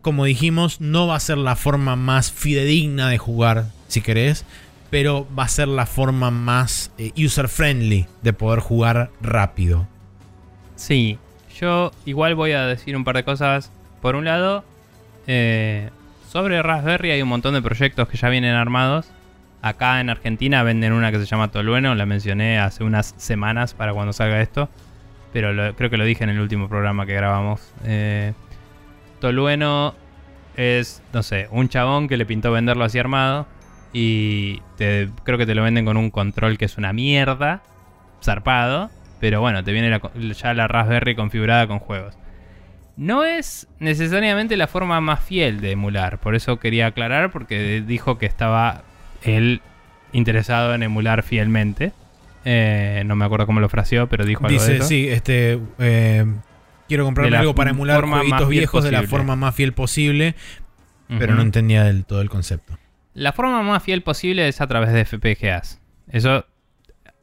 como dijimos, no va a ser la forma más fidedigna de jugar, si querés. pero va a ser la forma más eh, user-friendly de poder jugar rápido. Sí, yo igual voy a decir un par de cosas. Por un lado, eh, sobre Raspberry hay un montón de proyectos que ya vienen armados. Acá en Argentina venden una que se llama Tolueno, la mencioné hace unas semanas para cuando salga esto, pero lo- creo que lo dije en el último programa que grabamos. Eh, Tolueno es, no sé, un chabón que le pintó venderlo así armado y te- creo que te lo venden con un control que es una mierda, zarpado, pero bueno, te viene la ya la Raspberry configurada con juegos. No es necesariamente la forma más fiel de emular, por eso quería aclarar, porque dijo que estaba él interesado en emular fielmente. Eh, no me acuerdo cómo lo fraseó, pero dijo algo de Dice, eso. sí, este. eh, quiero comprarme algo para emular jueguitos viejos de la forma más fiel posible, pero no entendía del todo el concepto. La forma más fiel posible es a través de FPGAs. Eso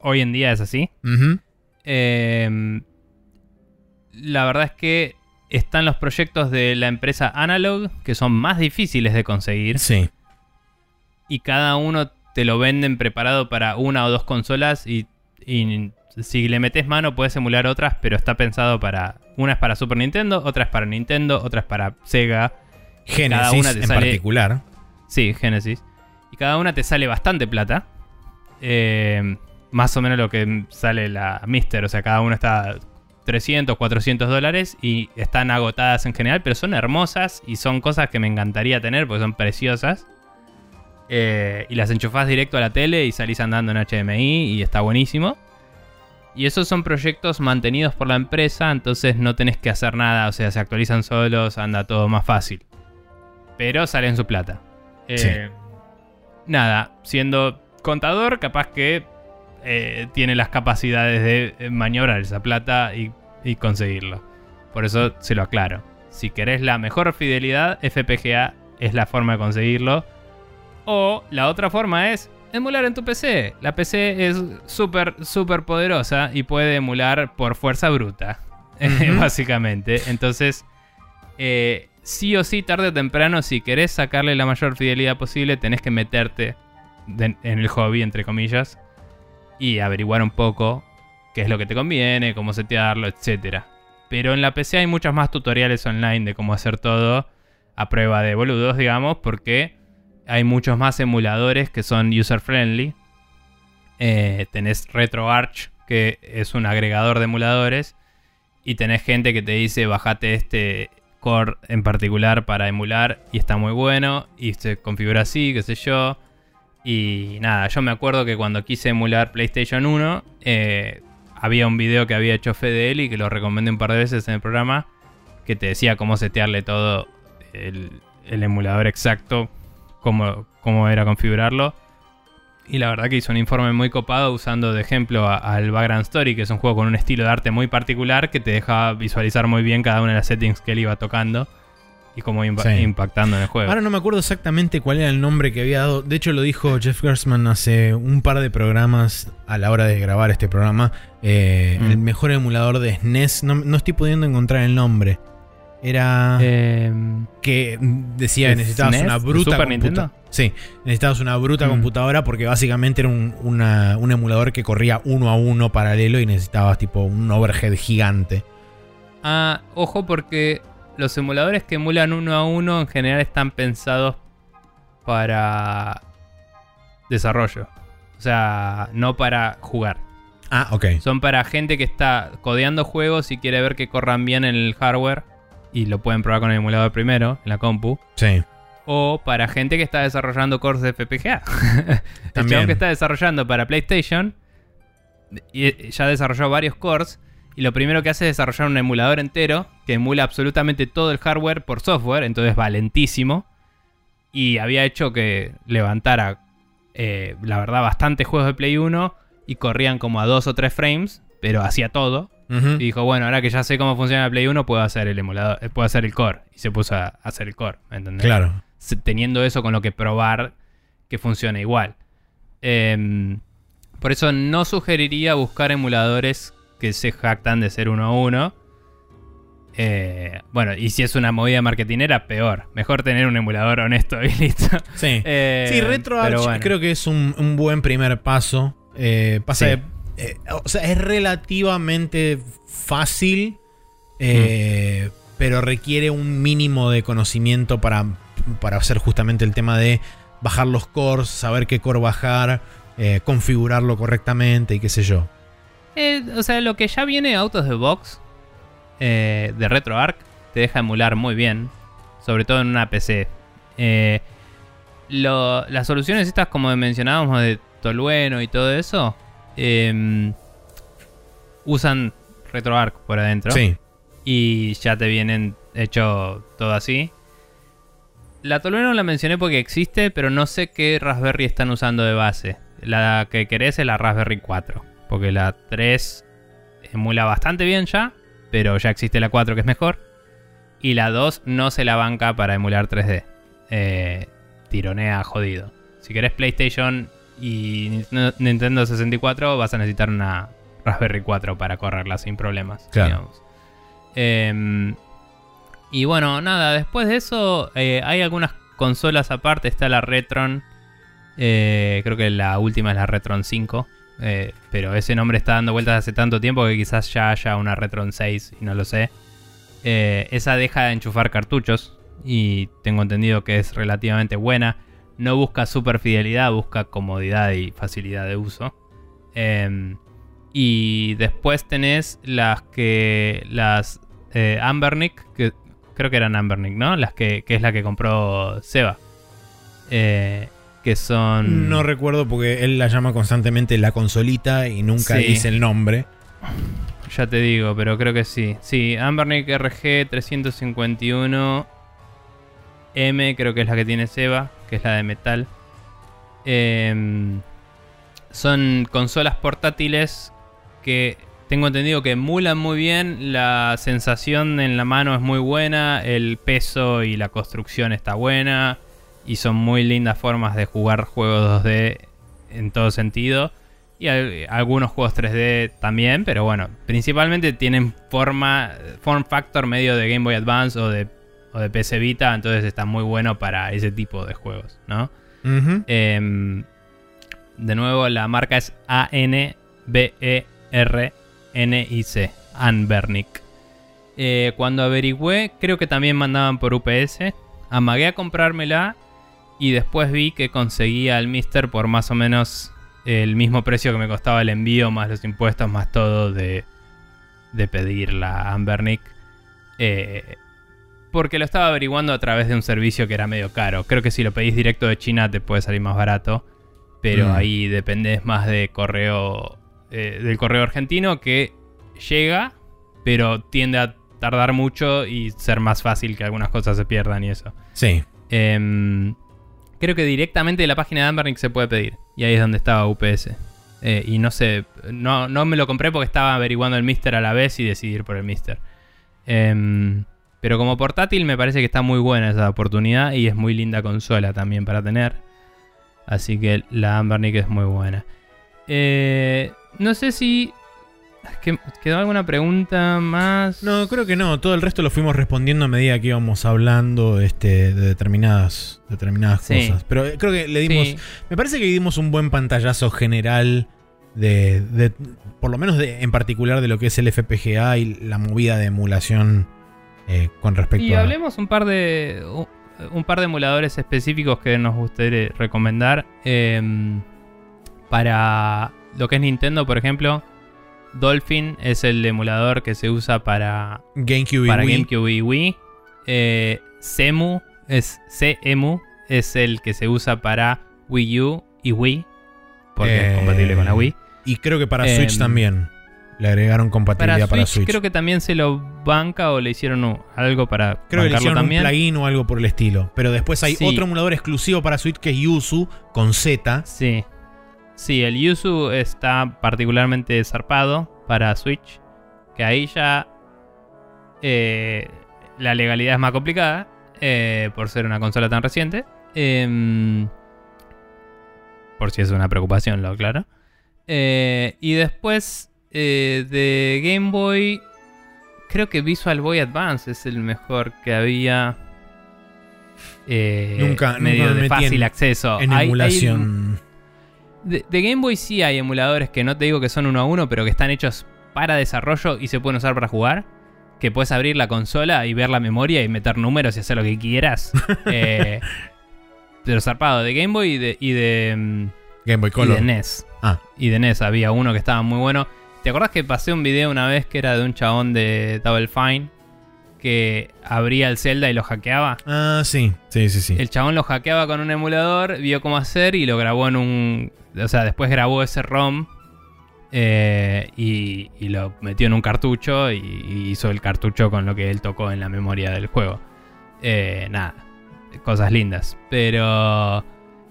hoy en día es así. Ujú. Eh, la verdad es que están los proyectos de la empresa Analog que son más difíciles de conseguir Sí. y cada uno te lo venden preparado para una o dos consolas y, y si le metes mano puedes emular otras, pero está pensado para... Una es para Super Nintendo, otra es para Nintendo, otra es para Sega. Genesis una te en sale- particular. Sí, Genesis. Y cada una te sale bastante plata. Eh, más o menos lo que sale la Mister. O sea, cada una está 300, 400 dólares. Y están agotadas en general. Pero son hermosas y son cosas que me encantaría tener porque son preciosas. Eh, y las enchufás directo a la tele y salís andando en HDMI y está buenísimo. Y esos son proyectos mantenidos por la empresa, entonces no tenés que hacer nada, o sea, se actualizan solos, anda todo más fácil. Pero salen su plata. Eh, Sí. Nada, siendo contador, capaz que eh, tiene las capacidades de eh, maniobrar esa plata y, y conseguirlo. Por eso se lo aclaro. Si querés la mejor fidelidad, FPGA es la forma de conseguirlo. O la otra forma es emular en tu PC. La PC es súper, súper poderosa y puede emular por fuerza bruta. Ujú. Básicamente. Entonces, eh, sí o sí, tarde o temprano, si querés sacarle la mayor fidelidad posible, tenés que meterte en el hobby, entre comillas, y averiguar un poco qué es lo que te conviene, cómo setearlo, etc. Pero en la PC hay muchos más tutoriales online de cómo hacer todo a prueba de boludos, digamos, porque hay muchos más emuladores que son user friendly. Eh, tenés RetroArch, que es un agregador de emuladores. Y tenés gente que te dice, bajate este core en particular para emular y está muy bueno. Y se configura así, qué sé yo. Y nada, yo me acuerdo que cuando quise emular PlayStation 1, eh, había un video que había hecho Fede Eli, que lo recomendé un par de veces en el programa, que te decía cómo setearle todo el, emulador exacto, cómo, cómo era configurarlo. Y la verdad que hizo un informe muy copado usando de ejemplo al Background Story, que es un juego con un estilo de arte muy particular que te deja visualizar muy bien cada una de las settings que él iba tocando y cómo iba Sí. impactando en el juego. Ahora no me acuerdo exactamente cuál era el nombre que había dado. De hecho, lo dijo Jeff Gersman hace un par de programas a la hora de grabar este programa. Eh, Mm. El mejor emulador de SNES. No, no estoy pudiendo encontrar el nombre. Era Em, que decía ¿de que necesitabas SNES? una ¿De bruta Super computa- Nintendo? Sí, necesitabas una bruta Mm. computadora porque básicamente era un, una- un emulador que corría uno a uno paralelo y necesitabas tipo un overhead gigante. Ah, ojo porque los emuladores que emulan uno a uno en general están pensados para desarrollo. O sea, no para jugar. Ah, ok. Son para gente que está codeando juegos y quiere ver que corran bien en el hardware. Y lo pueden probar con el emulador primero, en la compu. Sí. O para gente que está desarrollando cores de FPGA. el chabón que está desarrollando para PlayStation y ya desarrolló varios cores. Y lo primero que hace es desarrollar un emulador entero que emula absolutamente todo el hardware por software. Entonces va lentísimo. Y había hecho que levantara, eh, la verdad, bastantes juegos de Play 1 y corrían como a 2 o 3 frames, pero hacía todo. Y dijo, bueno, ahora que ya sé cómo funciona el Play 1, puedo hacer el emulador, eh, puedo hacer el core. Y se puso a hacer el core, ¿me entendés? Claro. teniendo eso con lo que probar que funcione igual. Em, por eso no sugeriría buscar emuladores que se jactan de ser uno a uno. Eh, bueno, y si es una movida marketinera, peor. Mejor tener un emulador honesto y listo. Sí, Eh, sí RetroArch bueno. creo que es un, un buen primer paso. Eh, pasa Sí. que, eh, o sea, es relativamente fácil, eh, pero requiere un mínimo de conocimiento para, para hacer justamente el tema de bajar los cores, saber qué core bajar, configurarlo correctamente y qué sé yo. Eh, o sea, lo que ya viene out of the box eh, de RetroArch te deja emular muy bien, sobre todo en una PC. Eh, lo- las soluciones estas, como mencionábamos, de Tolueno y todo eso, eh, usan RetroArch por adentro. Sí. y ya te vienen hecho todo así. La Tolueno la mencioné porque existe, pero no sé qué Raspberry están usando de base. La que querés es la Raspberry 4, porque la 3 emula bastante bien ya, pero ya existe la 4 que es mejor. Y la 2 no se la banca para emular 3D. Eh, tironea jodido. Si querés PlayStation y Nintendo- Nintendo 64 vas a necesitar una Raspberry 4 para correrla sin problemas. Claro. Em, y bueno, nada, después de eso eh, hay algunas consolas aparte. Está la Retron. eh, creo que la última es la Retron 5. Eh, pero ese nombre está dando vueltas hace tanto tiempo que quizás ya haya una Retron 6 y no lo sé. Eh, esa deja de enchufar cartuchos y tengo entendido que es relativamente buena. No busca super fidelidad, busca comodidad y facilidad de uso. Em, y después tenés las que. Las eh, Ambernick, que creo que eran Ambernick, ¿no? Las que, que es la que compró Seba. Que son. No recuerdo porque él la llama constantemente la consolita y nunca Sí. dice el nombre. Ya te digo, pero creo que sí. Sí, Ambernick RG 351 M, creo que es la que tiene Seba, que es la de metal. Em, son consolas portátiles que tengo entendido que emulan muy bien. La sensación en la mano es muy buena. El peso y la construcción está buena. Y son muy lindas formas de jugar juegos 2D en todo sentido. Y al- algunos juegos 3D también, pero bueno, principalmente tienen forma, form factor medio de Game Boy Advance o de, o de PC Vita, entonces está muy bueno para ese tipo de juegos, ¿no? Em, de nuevo, la marca es A-N-B-E-R-N-I-C, Anbernic. Eh, cuando averigüé, creo que también mandaban por UPS. Amagué a comprármela y después vi que conseguía al Mister por más o menos el mismo precio que me costaba el envío, más los impuestos, más todo de, de pedir la Ambernic. Eh, porque lo estaba averiguando a través de un servicio que era medio caro. Creo que si lo pedís directo de China te puede salir más barato. Pero Mm. ahí dependés más de correo. eh, del correo argentino que llega, pero tiende a tardar mucho y ser más fácil que algunas cosas se pierdan y eso. Sí. Em, creo que directamente de la página de Ambernick se puede pedir. Y ahí es donde estaba UPS. Eh, y no sé, no, no me lo compré porque estaba averiguando el Mister a la vez y decidí ir por el Mister. Em, pero como portátil me parece que está muy buena esa oportunidad y es muy linda consola también para tener. Así que la Ambernick es muy buena. Eh, no sé si... ¿Quedó alguna pregunta más? No, creo que no. Todo el resto lo fuimos respondiendo a medida que íbamos hablando este, de determinadas, determinadas Sí. cosas. Pero eh, creo que le dimos. Sí. Me parece que dimos un buen pantallazo general de. de- por lo menos de, en particular de lo que es el FPGA y la movida de emulación eh, con respecto Y a. hablemos un par de un, un par de emuladores específicos que nos gustaría recomendar em, para lo que es Nintendo, por ejemplo. Dolphin es el emulador que se usa para, GameCube y para Wii. GameCube y Wii. Eh, Cemu es CEMU es el que se usa para Wii U y Wii porque Eh, es compatible con la Wii. Y creo que para Em, Switch también. Le agregaron Para compatibilidad Switch, para Switch. creo que también se lo banca o le hicieron algo para Creo que le bancarlo hicieron también. un plugin o algo por el estilo. Pero después hay Sí. otro emulador exclusivo para Switch que es Yuzu con Z. Sí. Sí, el Yuzu está particularmente zarpado para Switch. Que ahí ya eh, la legalidad es más complicada. eh, por ser una consola tan reciente. Em, por si es una preocupación, lo claro. Eh, y después eh, de Game Boy. creo que Visual Boy Advance es el mejor que había. eh, Nunca- medio nunca me de fácil acceso. En Hay- hay- emulación. De, de Game Boy sí hay emuladores que no te digo que son uno a uno, pero que están hechos para desarrollo y se pueden usar para jugar. Que puedes abrir la consola y ver la memoria y meter números y hacer lo que quieras. Eh, pero zarpado, de Game Boy y de, y de, mm, Game Boy y Color. de NES. Ah. Y de NES había uno que estaba muy bueno. ¿Te acordás que pasé un video una vez que era de un chabón de Double Fine? Que abría el Zelda y lo hackeaba. Ah, sí. Sí, sí, sí. El chabón lo hackeaba con un emulador, vio cómo hacer y lo grabó en un. O sea, después grabó ese ROM eh, y, y lo metió en un cartucho y, y hizo el cartucho con lo que él tocó en la memoria del juego. Eh, nada, cosas lindas. Pero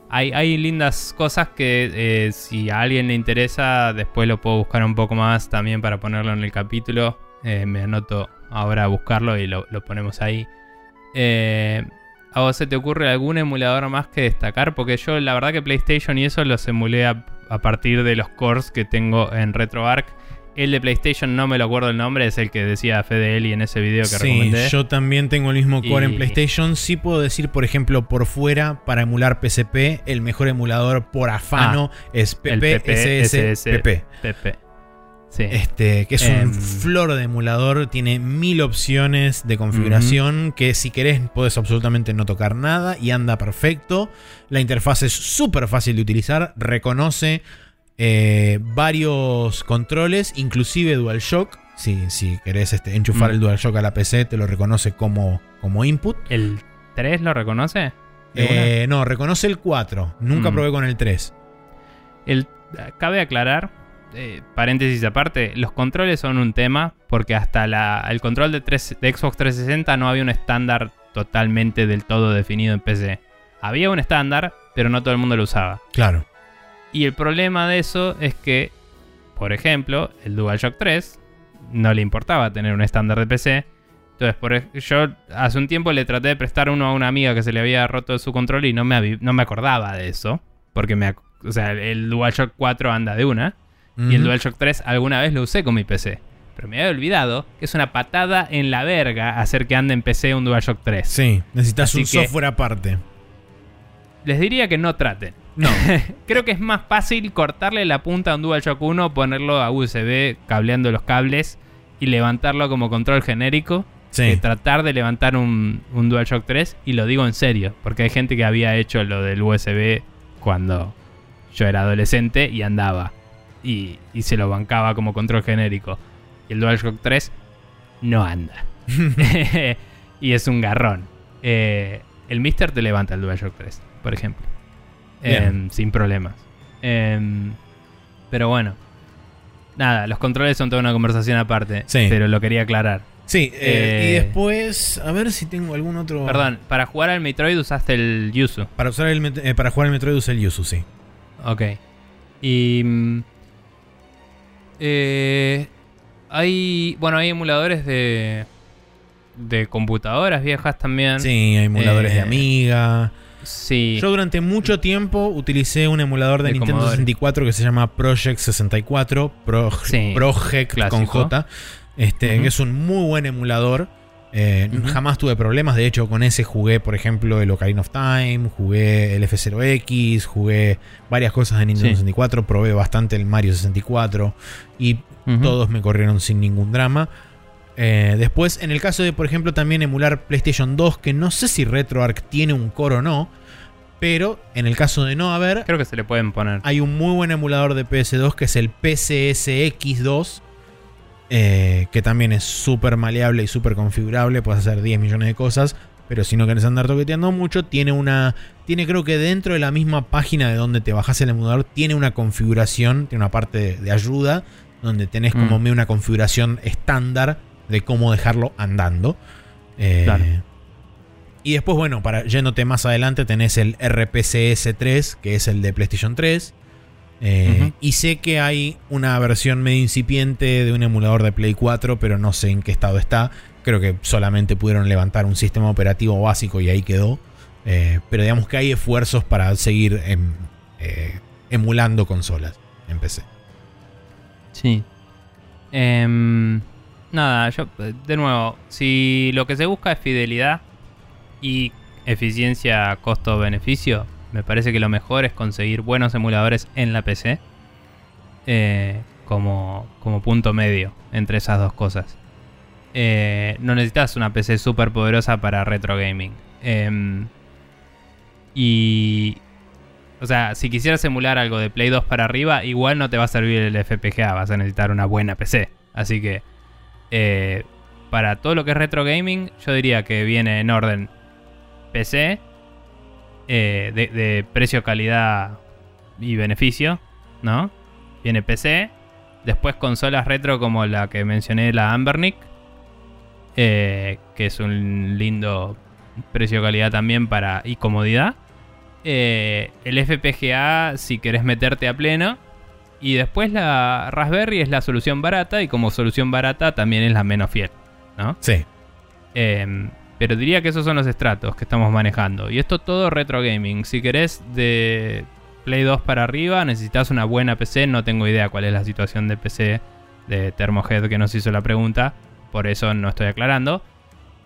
hay, hay lindas cosas que eh, si a alguien le interesa, después lo puedo buscar un poco más también para ponerlo en el capítulo. Eh, me anoto ahora buscarlo y lo, lo ponemos ahí. Eh, ¿A vos se te ocurre algún emulador más que destacar? Porque yo la verdad que PlayStation y eso los emulé a, a partir de los cores que tengo en RetroArch. El de PlayStation no me lo acuerdo el nombre, es el que decía Fede Eli en ese video que Sí, recomendé. yo también tengo el mismo core en PlayStation. Sí puedo decir, por ejemplo, por fuera, para emular PSP, el mejor emulador por afano es el PPSSPP. Sí. Este, que es Em. un flor de emulador, tiene mil opciones de configuración que si querés puedes absolutamente no tocar nada y anda perfecto. La interfaz es súper fácil de utilizar, reconoce eh, varios controles, inclusive DualShock. Si, si querés este, enchufar Mm. el DualShock a la PC, te lo reconoce como, como input. ¿El 3 lo reconoce? Eh, no, reconoce el 4. Nunca Mm. probé con el 3. El, cabe aclarar, eh, paréntesis aparte, los controles son un tema porque hasta la, el control de, Xbox 360 no había un estándar totalmente del todo definido en PC. Había un estándar, pero no todo el mundo lo usaba. Claro. Y el problema de eso es que, por ejemplo, el DualShock 3 no le importaba tener un estándar de PC. Entonces, por, yo hace un tiempo le traté de prestar uno a una amiga que se le había roto su control y no me, no me acordaba de eso. Porque me, o sea, el DualShock 4 anda de una. Y el. DualShock 3 alguna vez lo usé con mi PC. Pero me había olvidado que es una patada en la verga hacer que ande en PC un DualShock 3. Sí, necesitas un software aparte. Les diría que no traten. No. Creo que es más fácil cortarle la punta a un DualShock 1, ponerlo a USB, cableando los cables y levantarlo como control genérico. Que tratar de levantar un, un DualShock 3. Y lo digo en serio, porque hay gente que había hecho lo del USB cuando yo era adolescente y andaba. Y, y se lo bancaba como control genérico. Y el DualShock 3 no anda. y es un garrón. Eh, el Mister te levanta el DualShock 3, por ejemplo. Em, sin problemas. Em, pero bueno. Nada, los controles son toda una conversación aparte. Sí. Pero lo quería aclarar. Sí, eh, y Eh, después, a ver si tengo algún otro. Perdón, para jugar al Metroid usaste el Yuzu. Para, usar el, para jugar el Metroid usé el Yuzu, sí. Ok. Y. eh, hay. Bueno, hay emuladores de. De computadoras viejas también. Sí, hay emuladores de Eh, Amiga. Sí. Yo durante mucho tiempo utilicé un emulador de, De Nintendo Commodore. 64 que se llama Project 64. Pro- Sí, Project con. J. Este, que es un muy buen emulador. Eh. Jamás tuve problemas. De hecho, con ese jugué, por ejemplo, el Ocarina of Time, jugué el F0X, jugué varias cosas de Nintendo Sí. 64, probé bastante el Mario 64 y todos me corrieron sin ningún drama. Eh, después, en el caso de, por ejemplo, también emular PlayStation 2, que no sé si RetroArch tiene un core o no, pero en el caso de no haber, Creo que se le pueden poner. hay un muy buen emulador de PS2 que es el PCSX2, eh, que también es súper maleable y súper configurable, puedes hacer 10 millones de cosas, pero si no querés andar toqueteando mucho, tiene una. Tiene creo que dentro de la misma página de donde te bajas el emulador, tiene una configuración, tiene una parte de, de ayuda, donde tenés como Mm. una configuración estándar de cómo dejarlo andando. Eh, Claro. Y después, bueno, para yéndote más adelante, tenés el RPCS3, que es el de PlayStation 3. Eh. Y sé que hay una versión medio incipiente de un emulador de Play 4, pero no sé en qué estado está. Creo que solamente pudieron levantar un sistema operativo básico y ahí quedó. Eh, pero digamos que hay esfuerzos para seguir em- eh, emulando consolas en PC. Sí. Em, nada, yo, de nuevo, si lo que se busca es fidelidad y eficiencia costo-beneficio, me parece que lo mejor es conseguir buenos emuladores en la PC eh, como, como punto medio entre esas dos cosas. Eh, no necesitas una PC súper poderosa para retro gaming. Em, y. O sea, si quisieras emular algo de Play 2 para arriba, igual no te va a servir el FPGA, vas a necesitar una buena PC. Así que, eh, para todo lo que es retro gaming, yo diría que viene en orden PC, eh, de, de precio, calidad y beneficio, ¿no? Viene PC, después consolas retro como la que mencioné, la Ambernic, eh, que es un lindo precio-calidad también para y comodidad. Eh, el FPGA si querés meterte a pleno. Y después la Raspberry es la solución barata y como solución barata también es la menos fiel, ¿no? Sí. Em, pero diría que esos son los estratos que estamos manejando. Y esto todo retro gaming. Si querés de Play 2 para arriba, necesitas una buena PC. No tengo idea cuál es la situación de PC de Thermohead que nos hizo la pregunta. Por eso no estoy aclarando.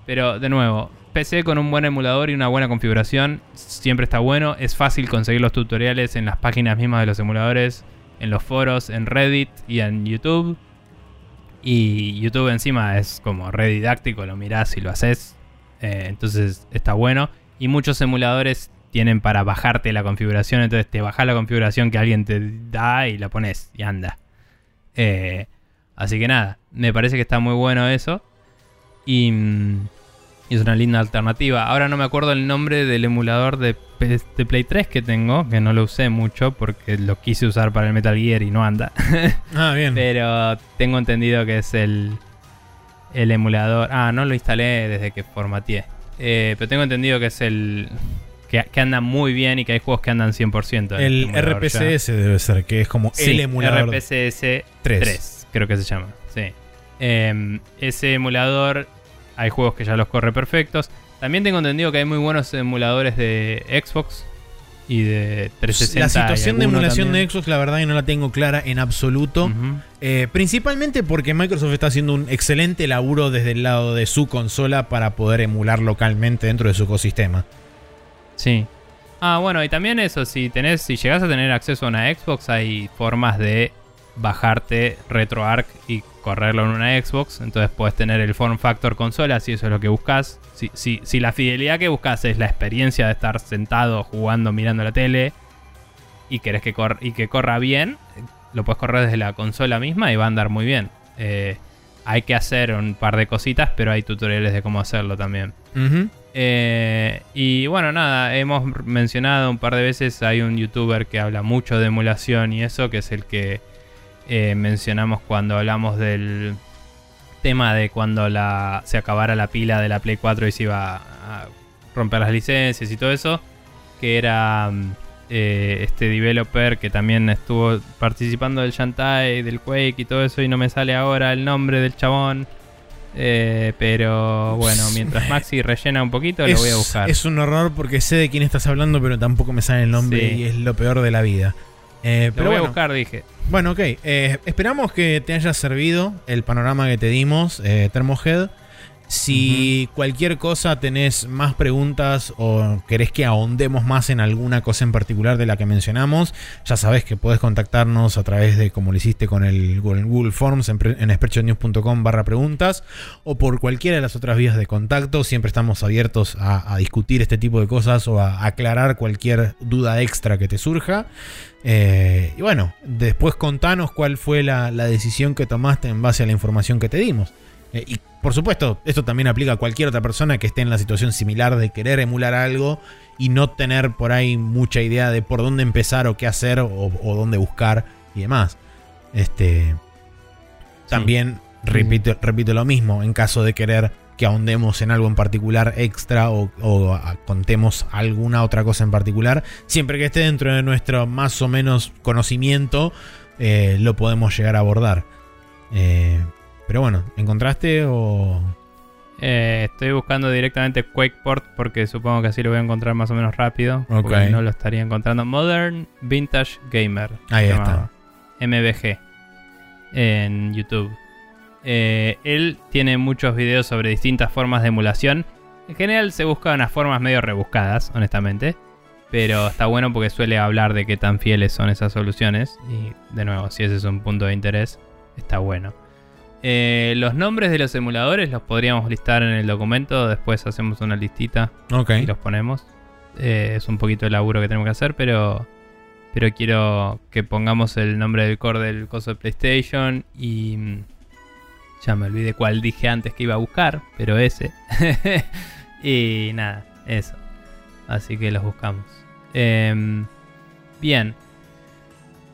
Pero de nuevo, PC con un buen emulador y una buena configuración siempre está bueno. Es fácil conseguir los tutoriales en las páginas mismas de los emuladores, en los foros, en Reddit y en YouTube. Y YouTube encima es como re didáctico, lo mirás y lo haces. Eh, entonces está bueno. Y muchos emuladores tienen para bajarte la configuración. Entonces te bajas la configuración que alguien te da y la pones y anda. Eh, así que nada, me parece que está muy bueno eso. Y, mm, y es una linda alternativa. Ahora no me acuerdo el nombre del emulador de, de Play 3 que tengo, que no lo usé mucho porque lo quise usar para el Metal Gear y no anda. Ah, bien. Pero tengo entendido que es el, el emulador. Ah, no lo instalé desde que formateé. Eh, pero tengo entendido que es el. Que, que anda muy bien y que hay juegos que andan 100%. en el ya. RPCS debe ser, que es como Sí, el emulador. RPCS 3. 3, creo que se llama. Sí. Em, ese emulador, hay juegos que ya los corre perfectos. También tengo entendido que hay muy buenos emuladores de Xbox y de 360. La situación de emulación también. de Xbox, la verdad que no la tengo clara en absoluto. Eh, principalmente porque Microsoft está haciendo un excelente laburo desde el lado de su consola para poder emular localmente dentro de su ecosistema. Sí. Ah, bueno, y también eso, si tenés, si llegás a tener acceso a una Xbox, hay formas de bajarte RetroArch y correrlo en una Xbox. Entonces puedes tener el form factor consola si eso es lo que buscas. Si, si, si la fidelidad que buscas es la experiencia de estar sentado jugando, mirando la tele y querés que, cor- y que corra bien, lo puedes correr desde la consola misma y va a andar muy bien. Eh, hay que hacer un par de cositas, pero hay tutoriales de cómo hacerlo también. Eh, y bueno, nada, hemos mencionado un par de veces, hay un youtuber que habla mucho de emulación y eso, que es el que eh, mencionamos cuando hablamos del tema de cuando la, se acabara la pila de la Play 4 y se iba a romper las licencias y todo eso, que era mm, eh, este developer que también estuvo participando del Shantae, del Quake y todo eso, y no me sale ahora el nombre del chabón. Eh, pero bueno, mientras Maxi rellena un poquito, lo voy a buscar. es un horror porque sé de quién estás hablando, pero tampoco me sale el nombre Sí. y es lo peor de la vida. Eh, lo pero voy bueno, a buscar, dije. Bueno, ok. eh, esperamos que te haya servido el panorama que te dimos, eh, Thermohead. Si cualquier cosa tenés más preguntas o querés que ahondemos más en alguna cosa en particular de la que mencionamos, ya sabés que podés contactarnos a través de, como lo hiciste con el Google, Google Forms en, en barra preguntas o por cualquiera de las otras vías de contacto. Siempre estamos abiertos a, a discutir este tipo de cosas o a aclarar cualquier duda extra que te surja. Eh, y bueno, después contanos cuál fue la, la decisión que tomaste en base a la información que te dimos. Eh, y por supuesto, esto también aplica a cualquier otra persona que esté en la situación similar de querer emular algo y no tener por ahí mucha idea de por dónde empezar o qué hacer o, o dónde buscar y demás. Este. También repito, repito lo mismo, en caso de querer que ahondemos en algo en particular extra o, contemos alguna otra cosa en particular, siempre que esté dentro de nuestro más o menos conocimiento, eh, lo podemos llegar a abordar. Eh, pero bueno, ¿encontraste o...? Eh, estoy buscando directamente Quakeport porque supongo que así lo voy a encontrar más o menos rápido. Ok. Porque no lo estaría encontrando. Modern Vintage Gamer. Ahí está. MVG. En YouTube. Eh, él tiene muchos videos sobre distintas formas de emulación. En general se buscan unas formas medio rebuscadas, honestamente. Pero está bueno porque suele hablar de qué tan fieles son esas soluciones. Y de nuevo, si ese es un punto de interés, está bueno. Eh, los nombres de los emuladores los podríamos listar en el documento. Después hacemos una listita y los ponemos. Eh, es un poquito el laburo que tenemos que hacer, pero, pero quiero que pongamos el nombre del core del coso de PlayStation y mm, ya me olvidé cuál dije antes que iba a buscar, pero ese. y nada, eso. Así que los buscamos. Em, bien.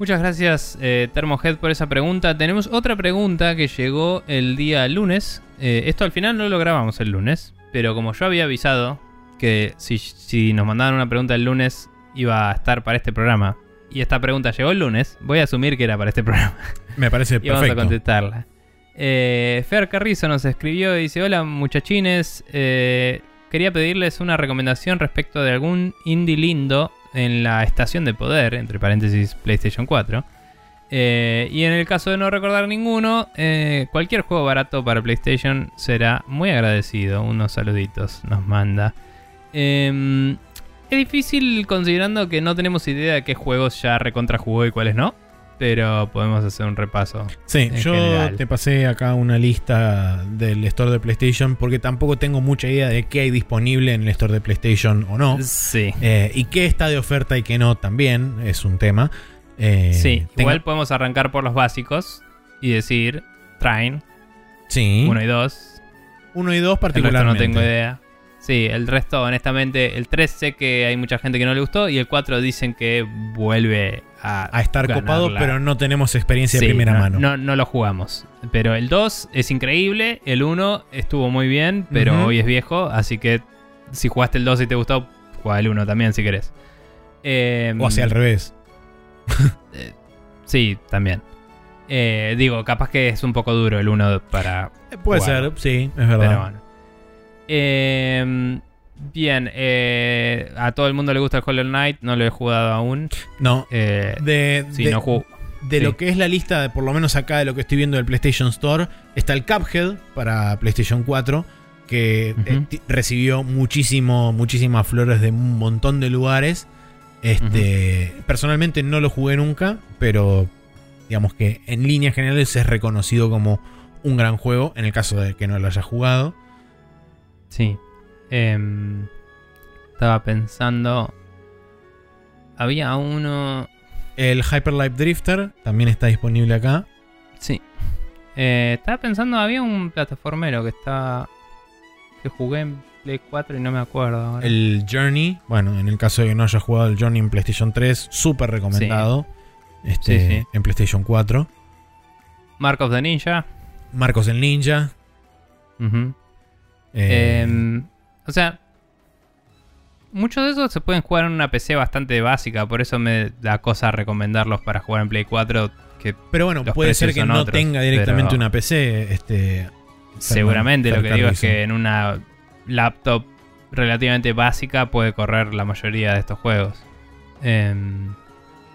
Muchas gracias, eh, Thermohead, por esa pregunta. Tenemos otra pregunta que llegó el día lunes. Eh, esto al final no lo grabamos el lunes, pero como yo había avisado que si, si nos mandaban una pregunta el lunes iba a estar para este programa, y esta pregunta llegó el lunes, voy a asumir que era para este programa. Me parece Y vamos a perfecto. contestarla. Eh, Fer Carrizo nos escribió y dice: Hola muchachines, eh, quería pedirles una recomendación respecto de algún indie lindo en la estación de poder, entre paréntesis PlayStation 4. Eh, y en el caso de no recordar ninguno, eh, cualquier juego barato para PlayStation será muy agradecido. Unos saluditos nos manda. Eh, es difícil considerando que no tenemos idea de qué juegos ya recontra jugó y cuáles no. Pero podemos hacer un repaso. Sí, yo general. te pasé acá una lista del store de PlayStation porque tampoco tengo mucha idea de qué hay disponible en el store de PlayStation o no. Sí. Eh, y qué está de oferta y qué no también es un tema. Eh, Sí, tengo- igual podemos arrancar por los básicos y decir Train Sí, 1 y 2. uno y dos El resto particularmente. no tengo idea. Sí, el resto, honestamente, el 3 sé que hay mucha gente que no le gustó y el 4 dicen que vuelve a, A estar ganar copado, pero no tenemos experiencia Sí, de primera no, mano. No, no lo jugamos. Pero el 2 es increíble, el 1 estuvo muy bien, pero Ujú. hoy es viejo, así que si jugaste el 2 y te gustó, juega el 1 también si querés. Eh, O hacia al revés. Sí, también. Eh, digo, capaz que es un poco duro el 1 para... Eh, Puede Bueno. ser, sí, es verdad. Pero bueno. Bien, eh, a todo el mundo le gusta el Hollow Knight, no lo he jugado aún. No, Eh, de, sí, de- no de sí. lo que es la lista, de, por lo menos acá de lo que estoy viendo del PlayStation Store, está el Cuphead para PlayStation 4, que eh, recibió muchísimo, muchísimas flores de un montón de lugares. Este, Personalmente no lo jugué nunca, pero digamos que en líneas generales es reconocido como un gran juego, en el caso de que no lo haya jugado. Sí. Em, estaba pensando... Había uno... El Hyper Light Drifter también está disponible acá. Sí. Eh, estaba pensando, había un plataformero que está... Que jugué en Play 4 y no me acuerdo ahora. El Journey, bueno, en el caso de que no haya jugado el Journey en PlayStation 3, súper recomendado. Este, Sí, sí. En PlayStation 4. Mark of the Ninja. Marcos el Ninja. Eh, Em, o sea, muchos de esos se pueden jugar en una PC bastante básica, por eso me da cosa recomendarlos para jugar en Play 4, que pero bueno, puede ser que no otros, tenga directamente una PC. Este, seguramente lo que digo es que en una laptop relativamente básica puede correr la mayoría de estos juegos. Em,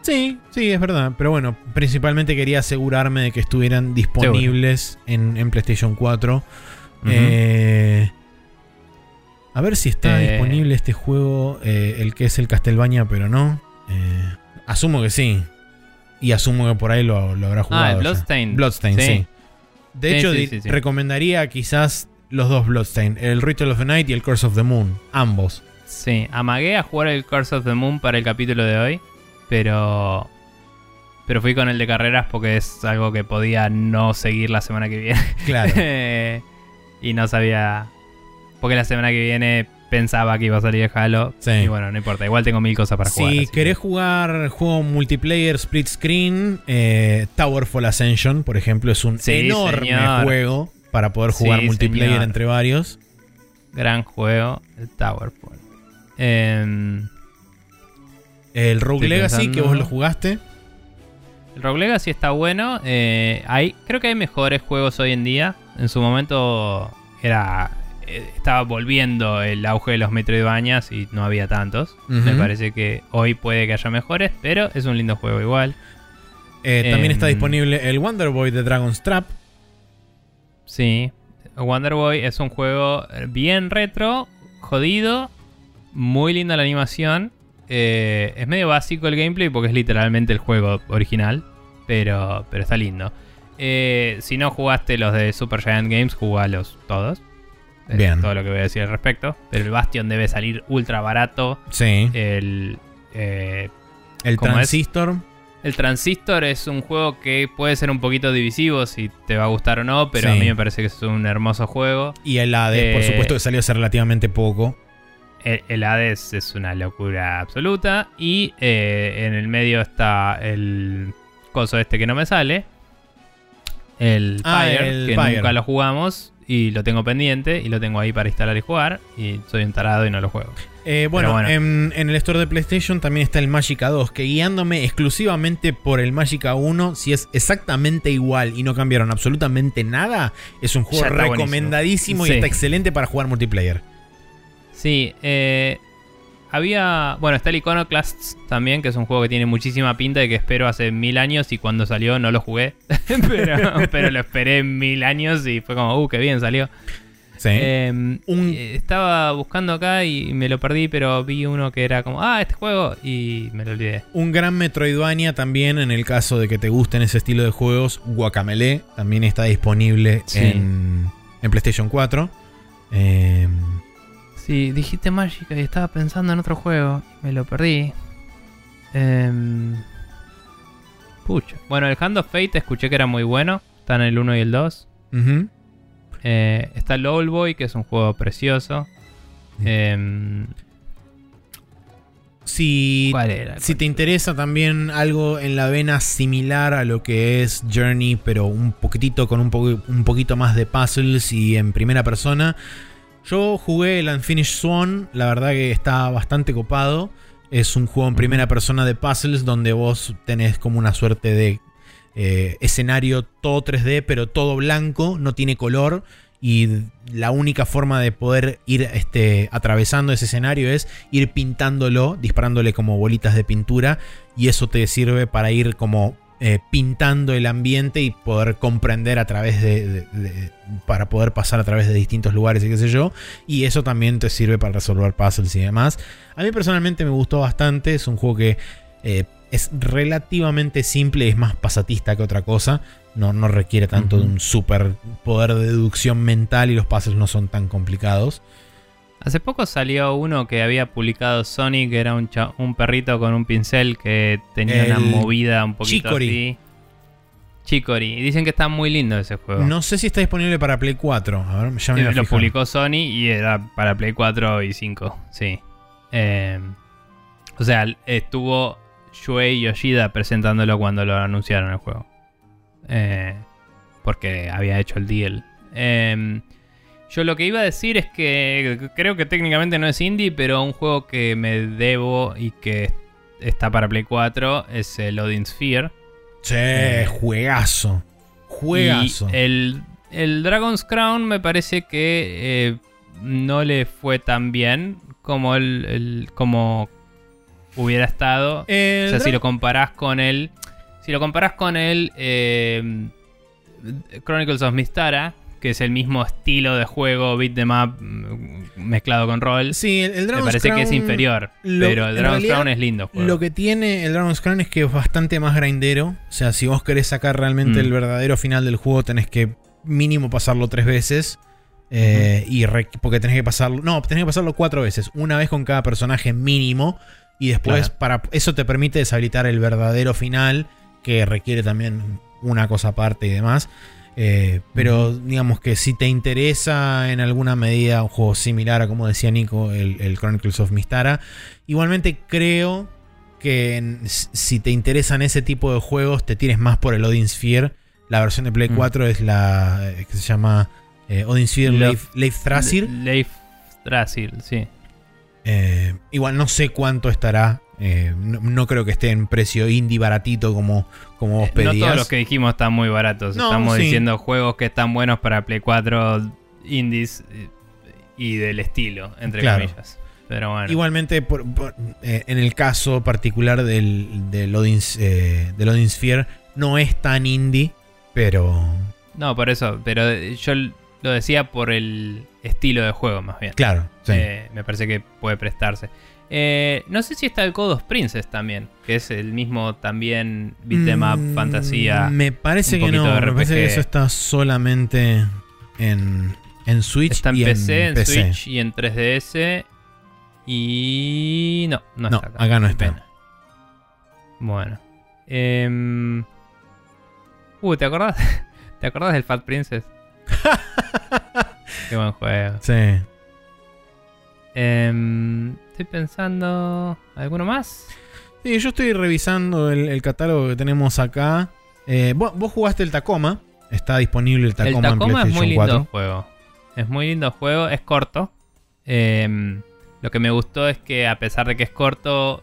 Sí, sí, es verdad. Pero bueno, principalmente quería asegurarme de que estuvieran disponibles en, en PlayStation 4. ujú. Eh, a ver si está Eh. disponible este juego, eh, el que es el Castlevania, pero no. Eh, asumo que sí. Y asumo que por ahí lo, lo habrá jugado. ah, el ya. Bloodstained. Bloodstained, sí. De Sí, hecho, sí, recomendaría quizás los dos Bloodstained, el Ritual of the Night y el Curse of the Moon, ambos. Sí, amagué a jugar el Curse of the Moon para el capítulo de hoy, pero pero fui con el de carreras porque es algo que podía no seguir la semana que viene Claro. y no sabía porque la semana que viene pensaba que iba a salir el Halo Sí. y bueno, no importa, igual tengo mil cosas para jugar. si querés que- jugar juego multiplayer split screen, eh, Towerfall Ascension, por ejemplo, es un Sí, enorme señor. juego para poder jugar Sí, multiplayer señor. entre varios. gran juego, el Towerfall. Em, El Rogue Legacy, que vos lo jugaste. El Rogue Legacy está bueno. eh, hay, creo que hay mejores juegos hoy en día. En su momento era estaba volviendo el auge de los Metroidvanias y no había tantos. Me parece que hoy puede que haya mejores, pero es un lindo juego igual. Eh, también está Em. disponible el Wonder Boy de Dragon's Trap. Sí. Wonder Boy es un juego bien retro, jodido, muy linda la animación. Eh, es medio básico el gameplay porque es literalmente el juego original, pero, pero está lindo. Eh, si no jugaste los de Super Giant Games, jugalos todos. Es Bien. todo lo que voy a decir al respecto. Pero el Bastion debe salir ultra barato. Sí. El, eh, El. Transistor. el Transistor es un juego que puede ser un poquito divisivo si te va a gustar o no, pero Sí. a mí me parece que es un hermoso juego. Y el Hades, por Eh, supuesto, que salió hace relativamente poco. El, el Hades es una locura absoluta. Y eh, en el medio está el coso este que no me sale. El Ah, Pyre, el que Pyre. nunca lo jugamos. Y lo tengo pendiente. Y lo tengo ahí para instalar y jugar. Y soy un tarado y no lo juego. Eh, bueno, bueno. En, en el store de PlayStation también está el Magica 2, que guiándome exclusivamente por el Magica 1, si es exactamente igual y no cambiaron absolutamente nada, es un juego buenísimo. recomendadísimo y Sí. está excelente para jugar multiplayer. Sí, eh, había. Bueno, está el Iconoclasts también, que es un juego que tiene muchísima pinta y que espero hace mil años. Y cuando salió no lo jugué. pero, pero lo esperé mil años y fue como, uh, qué bien salió. Sí. Eh, Un- eh, Estaba buscando acá y me lo perdí, pero vi uno que era como, ah, este juego, y me lo olvidé. Un gran Metroidvania también, en el caso de que te gusten ese estilo de juegos, Guacamele también está disponible Sí. en, en PlayStation 4. Eh, Sí, dijiste Magica y estaba pensando en otro juego. Me lo perdí. Em, pucha. Bueno, el Hand of Fate escuché que era muy bueno. Está en el 1 y el 2. ujú. Eh, está el Old Boy, que es un juego precioso. Em, Si ¿Cuál era? Si te interesa también algo en la vena similar a lo que es Journey, pero un poquitito con un, po- un poquito más de puzzles y en primera persona, yo jugué el Unfinished Swan, la verdad que está bastante copado. Es un juego en primera persona de puzzles donde vos tenés como una suerte de eh, escenario todo 3D, pero todo blanco, no tiene color. Y la única forma de poder ir este, atravesando ese escenario es ir pintándolo, disparándole como bolitas de pintura. Y eso te sirve para ir como eh, pintando el ambiente y poder comprender a través de, de- de- para poder pasar a través de distintos lugares y qué sé yo. Y eso también te sirve para resolver puzzles y demás. A mí personalmente me gustó bastante. Es un juego que eh, es relativamente simple, es más pasatista que otra cosa. No, no requiere tanto de un super poder de deducción mental y los puzzles no son tan complicados. Hace poco salió uno que había publicado Sony, que era un, un perrito con un pincel que tenía una movida un poquito Chicory. así. Chicory. Y dicen que está muy lindo ese juego. No sé si está disponible para Play 4. A ver, ya me Sí, voy a lo publicó Sony y era para Play 4 y 5. Sí. Eh, o sea, estuvo Shuei Yoshida presentándolo cuando lo anunciaron el juego. Eh, porque había hecho el deal. Eh, yo lo que iba a decir es que creo que técnicamente no es indie, pero un juego que me debo y que está para Play 4 es el Odin Sphere. Che, juegazo. Juegazo. Y el, el Dragon's Crown me parece que eh, no le fue tan bien como el, el- como hubiera estado. El o sea, si lo comparás con el. Si lo comparás con el eh, Chronicles of Mistara, que es el mismo estilo de juego, beat them up mm, mezclado con rol, Sí, el, el me parece que es inferior. lo- pero el Dragon's realidad, Crown es lindo. juego. Lo que tiene el Dragon's Crown es que es bastante más grindero. O sea, si vos querés sacar realmente Mm. el verdadero final del juego, tenés que mínimo pasarlo tres veces. Eh, y re- porque tenés que pasarlo. No, tenés que pasarlo cuatro veces. Una vez con cada personaje mínimo. Y después, Claro. para eso te permite deshabilitar el verdadero final. Que requiere también una cosa aparte y demás. Eh, pero digamos que si te interesa en alguna medida un juego similar a como decía Nico, el, el Chronicles of Mistara, igualmente creo que en- si te interesan ese tipo de juegos, te tires más por el Odin Sphere. La versión de Play Mm. 4 es la eh, que se llama eh, Odin Sphere Leif, Leif Thrasir. Leif Thrasir, sí. Eh, igual no sé cuánto estará. Eh, no, no creo que esté en precio indie baratito como, como vos Eh, No pedías. todos los que dijimos están muy baratos. No, Estamos sí. diciendo juegos que están buenos para Play 4 indies eh, y del estilo, entre Claro. comillas. Pero bueno. Igualmente, por- por- eh, en el caso particular del, del, Odin, eh, del Odin Sphere, no es tan indie, pero, No, por eso, pero yo lo decía por el estilo de juego más bien. Claro, sí. Eh, me parece que puede prestarse. Eh, no sé si está el Code of Princess también, que es el mismo también beat'em up, Mm, fantasía. Me parece que no. Me parece que eso está solamente en, en Switch Está en y PC, en, PC. Switch y en 3DS. Y no, no, No, está acá. acá no está. pena. Bueno. Em, Uh, ¿te acordás? ¿Te acordás del Fat Princess? Qué buen juego. Sí. Em, estoy pensando. ¿Alguno más? Sí, yo estoy revisando el, el catálogo que tenemos acá. Eh, vos, vos jugaste el Tacoma. Está disponible el Tacoma, el Tacoma en es muy PlayStation lindo 4. juego. Es muy lindo juego, es corto. Em, lo que me gustó es que a pesar de que es corto,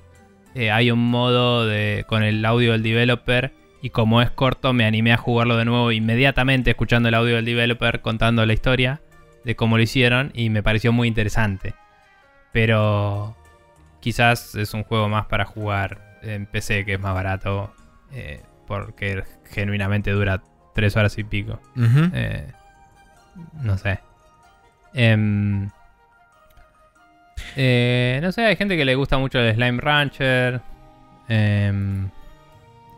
eh, hay un modo de, con el audio del developer. Y como es corto, me animé a jugarlo de nuevo inmediatamente escuchando el audio del developer contando la historia de cómo lo hicieron. Y me pareció muy interesante. Pero quizás es un juego más para jugar en PC, que es más barato. eh, porque genuinamente dura 3 horas y pico. Eh, no sé. Em, eh, no sé, hay gente que le gusta mucho el Slime Rancher. Em,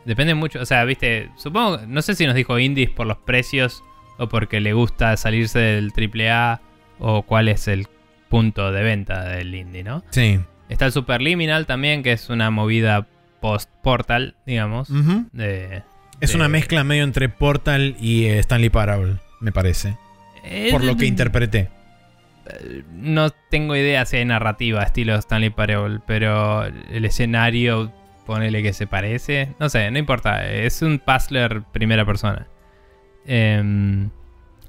depende mucho, o sea, viste, supongo, no sé si nos dijo indies por los precios o porque le gusta salirse del AAA o cuál es el punto de venta del indie, ¿no? Sí. Está el Superliminal también, que es una movida post-portal, digamos. De- Es de- una mezcla medio entre Portal y eh, Stanley Parable, me parece. Por lo que Eh, interpreté. No tengo idea si hay narrativa estilo Stanley Parable, pero el escenario, ponele que se parece. No sé, no importa. Es un puzzler primera persona. Em,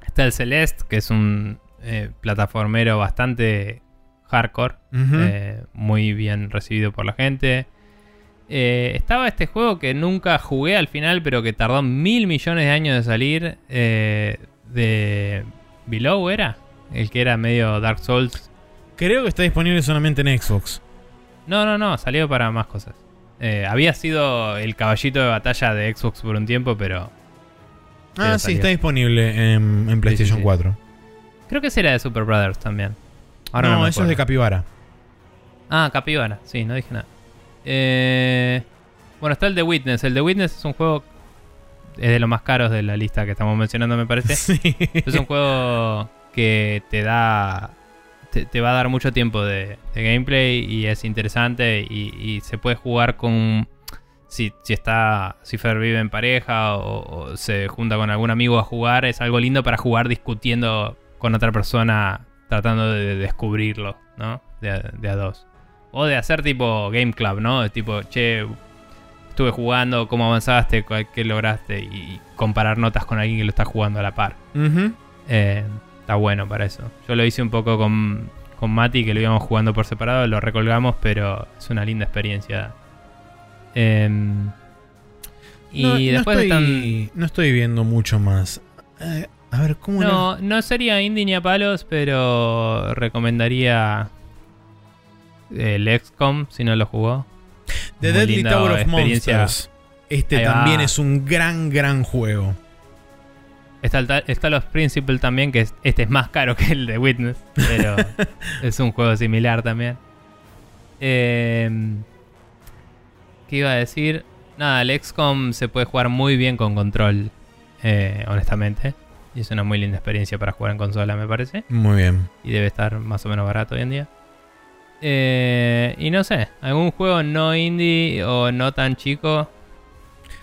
está el Celeste, que es un eh, plataformero bastante hardcore. Eh, muy bien recibido por la gente. Eh, estaba este juego que nunca jugué al final, pero que tardó mil millones de años de salir. de Below era. El que era medio Dark Souls. Creo que está disponible solamente en Xbox. No, no, no, salió para más cosas. Había sido el caballito de batalla de Xbox por un tiempo, pero Ah, Sí, salió. está disponible en, en PlayStation sí. 4. Creo que ese era de Super Brothers también. Ahora no, no, me eso es de. Capybara. Ah, Capibara, sí, no dije nada. Eh, bueno, está el The Witness. El The Witness es un juego. Es de los más caros de la lista que estamos mencionando, me parece. Sí. es un juego que te da. Te, te va a dar mucho tiempo de, de gameplay y es interesante. Y, y se puede jugar con. Si, si está. Si Fer vive en pareja o, o se junta con algún amigo a jugar, es algo lindo para jugar discutiendo con otra persona, tratando de descubrirlo, ¿no? De, a- de a dos. O de hacer tipo Game Club, ¿no? De tipo, che, estuve jugando, cómo avanzaste, qué lograste, y, comparar notas con alguien que lo está jugando a la par. Eh, está bueno para eso. Yo lo hice un poco con, con Mati, que lo íbamos jugando por separado, lo recolgamos, pero es una linda experiencia. Em, y no, no después estoy, están. no estoy viendo mucho más. Eh, a ver, ¿cómo era? No, no sería indie ni a palos, pero recomendaría el XCOM si no lo jugó. The Muy Deadly Tower of. Monsters. Este Ahí va. también es un gran, gran juego. Está, los Principle también, que es- este es más caro que el de Witness, pero es un juego similar también. Em, ¿Qué iba a decir? Nada, el XCOM se puede jugar muy bien con control, eh, honestamente. Y es una muy linda experiencia para jugar en consola, me parece. Muy bien. Y debe estar más o menos barato hoy en día. Eh, y no sé, algún juego no indie o no tan chico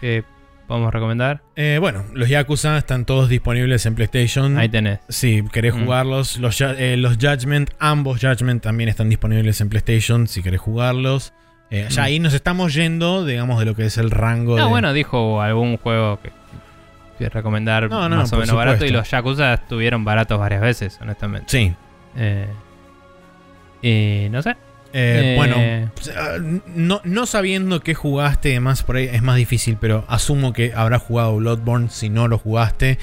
que podemos recomendar. Eh, bueno, los Yakuza están todos disponibles en PlayStation. Ahí tenés. Si querés Mm. jugarlos, los, eh, los Judgment, ambos Judgment también están disponibles en PlayStation si querés jugarlos. Eh, ya Mm. ahí nos estamos yendo, digamos, de lo que es el rango No, de... bueno, dijo algún juego que recomendar No, no, más o menos barato y los Yakuza estuvieron baratos varias veces, honestamente. Sí. Eh, y no sé. Eh, Eh, Bueno, sea, no, no sabiendo qué jugaste y demás, por ahí es más difícil, pero asumo que habrás jugado Bloodborne si no lo jugaste.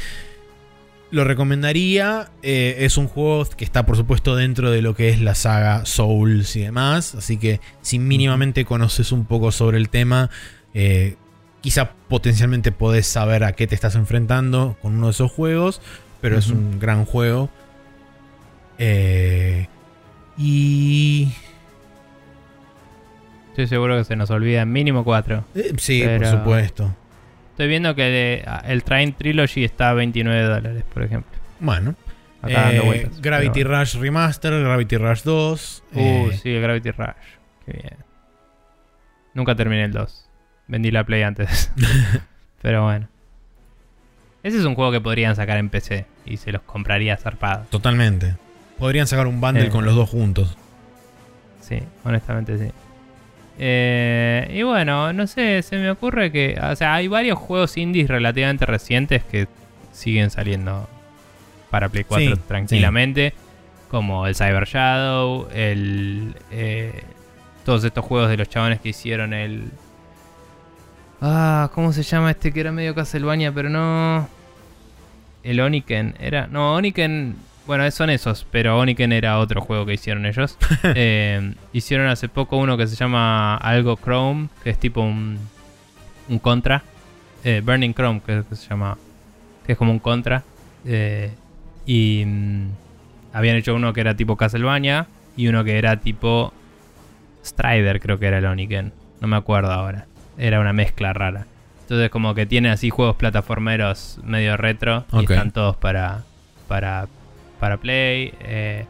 Lo recomendaría. eh, es un juego que está, por supuesto, dentro de lo que es la saga Souls y demás. Así que, si mínimamente conoces un poco sobre el tema, eh, quizá potencialmente podés saber a qué te estás enfrentando con uno de esos juegos, pero es un gran juego. Eh, y... Estoy seguro que se nos olvida mínimo 4. eh, sí, Pero- por supuesto. Estoy viendo que de- el Train Trilogy está a 29 dólares, por ejemplo. Bueno. Acá dando Eh, vueltas. Gravity Rush Remaster, Gravity Rush 2. bueno. Uh, sí, el Gravity Rush. Qué bien. Nunca terminé el 2. Vendí la Play antes. pero bueno. Ese es un juego que podrían sacar en PC y se los compraría zarpado. Totalmente. Podrían sacar un bundle Eh. con los dos juntos. Sí, honestamente sí. Eh, y bueno, no sé, se me ocurre que. O sea, hay varios juegos indies relativamente recientes que siguen saliendo para Play 4 Sí, tranquilamente. Como el Cyber Shadow, el. eh, todos estos juegos de los chabones que hicieron el. Ah, ¿cómo se llama este que era medio Castlevania, pero no. El Oniken, era. No, Oniken. Bueno, son esos, pero Oniken era otro juego que hicieron ellos. Eh, hicieron hace poco uno que se llama algo Chrome, que es tipo un, un contra. Eh, Burning Chrome, que, que se llama. Que es como un contra. Eh, y mm, habían hecho uno que era tipo Castlevania y uno que era tipo Strider, creo que era el Oniken. No me acuerdo ahora. Era una mezcla rara. Entonces como que tiene así juegos plataformeros medio retro y están todos para para para Play. Eh,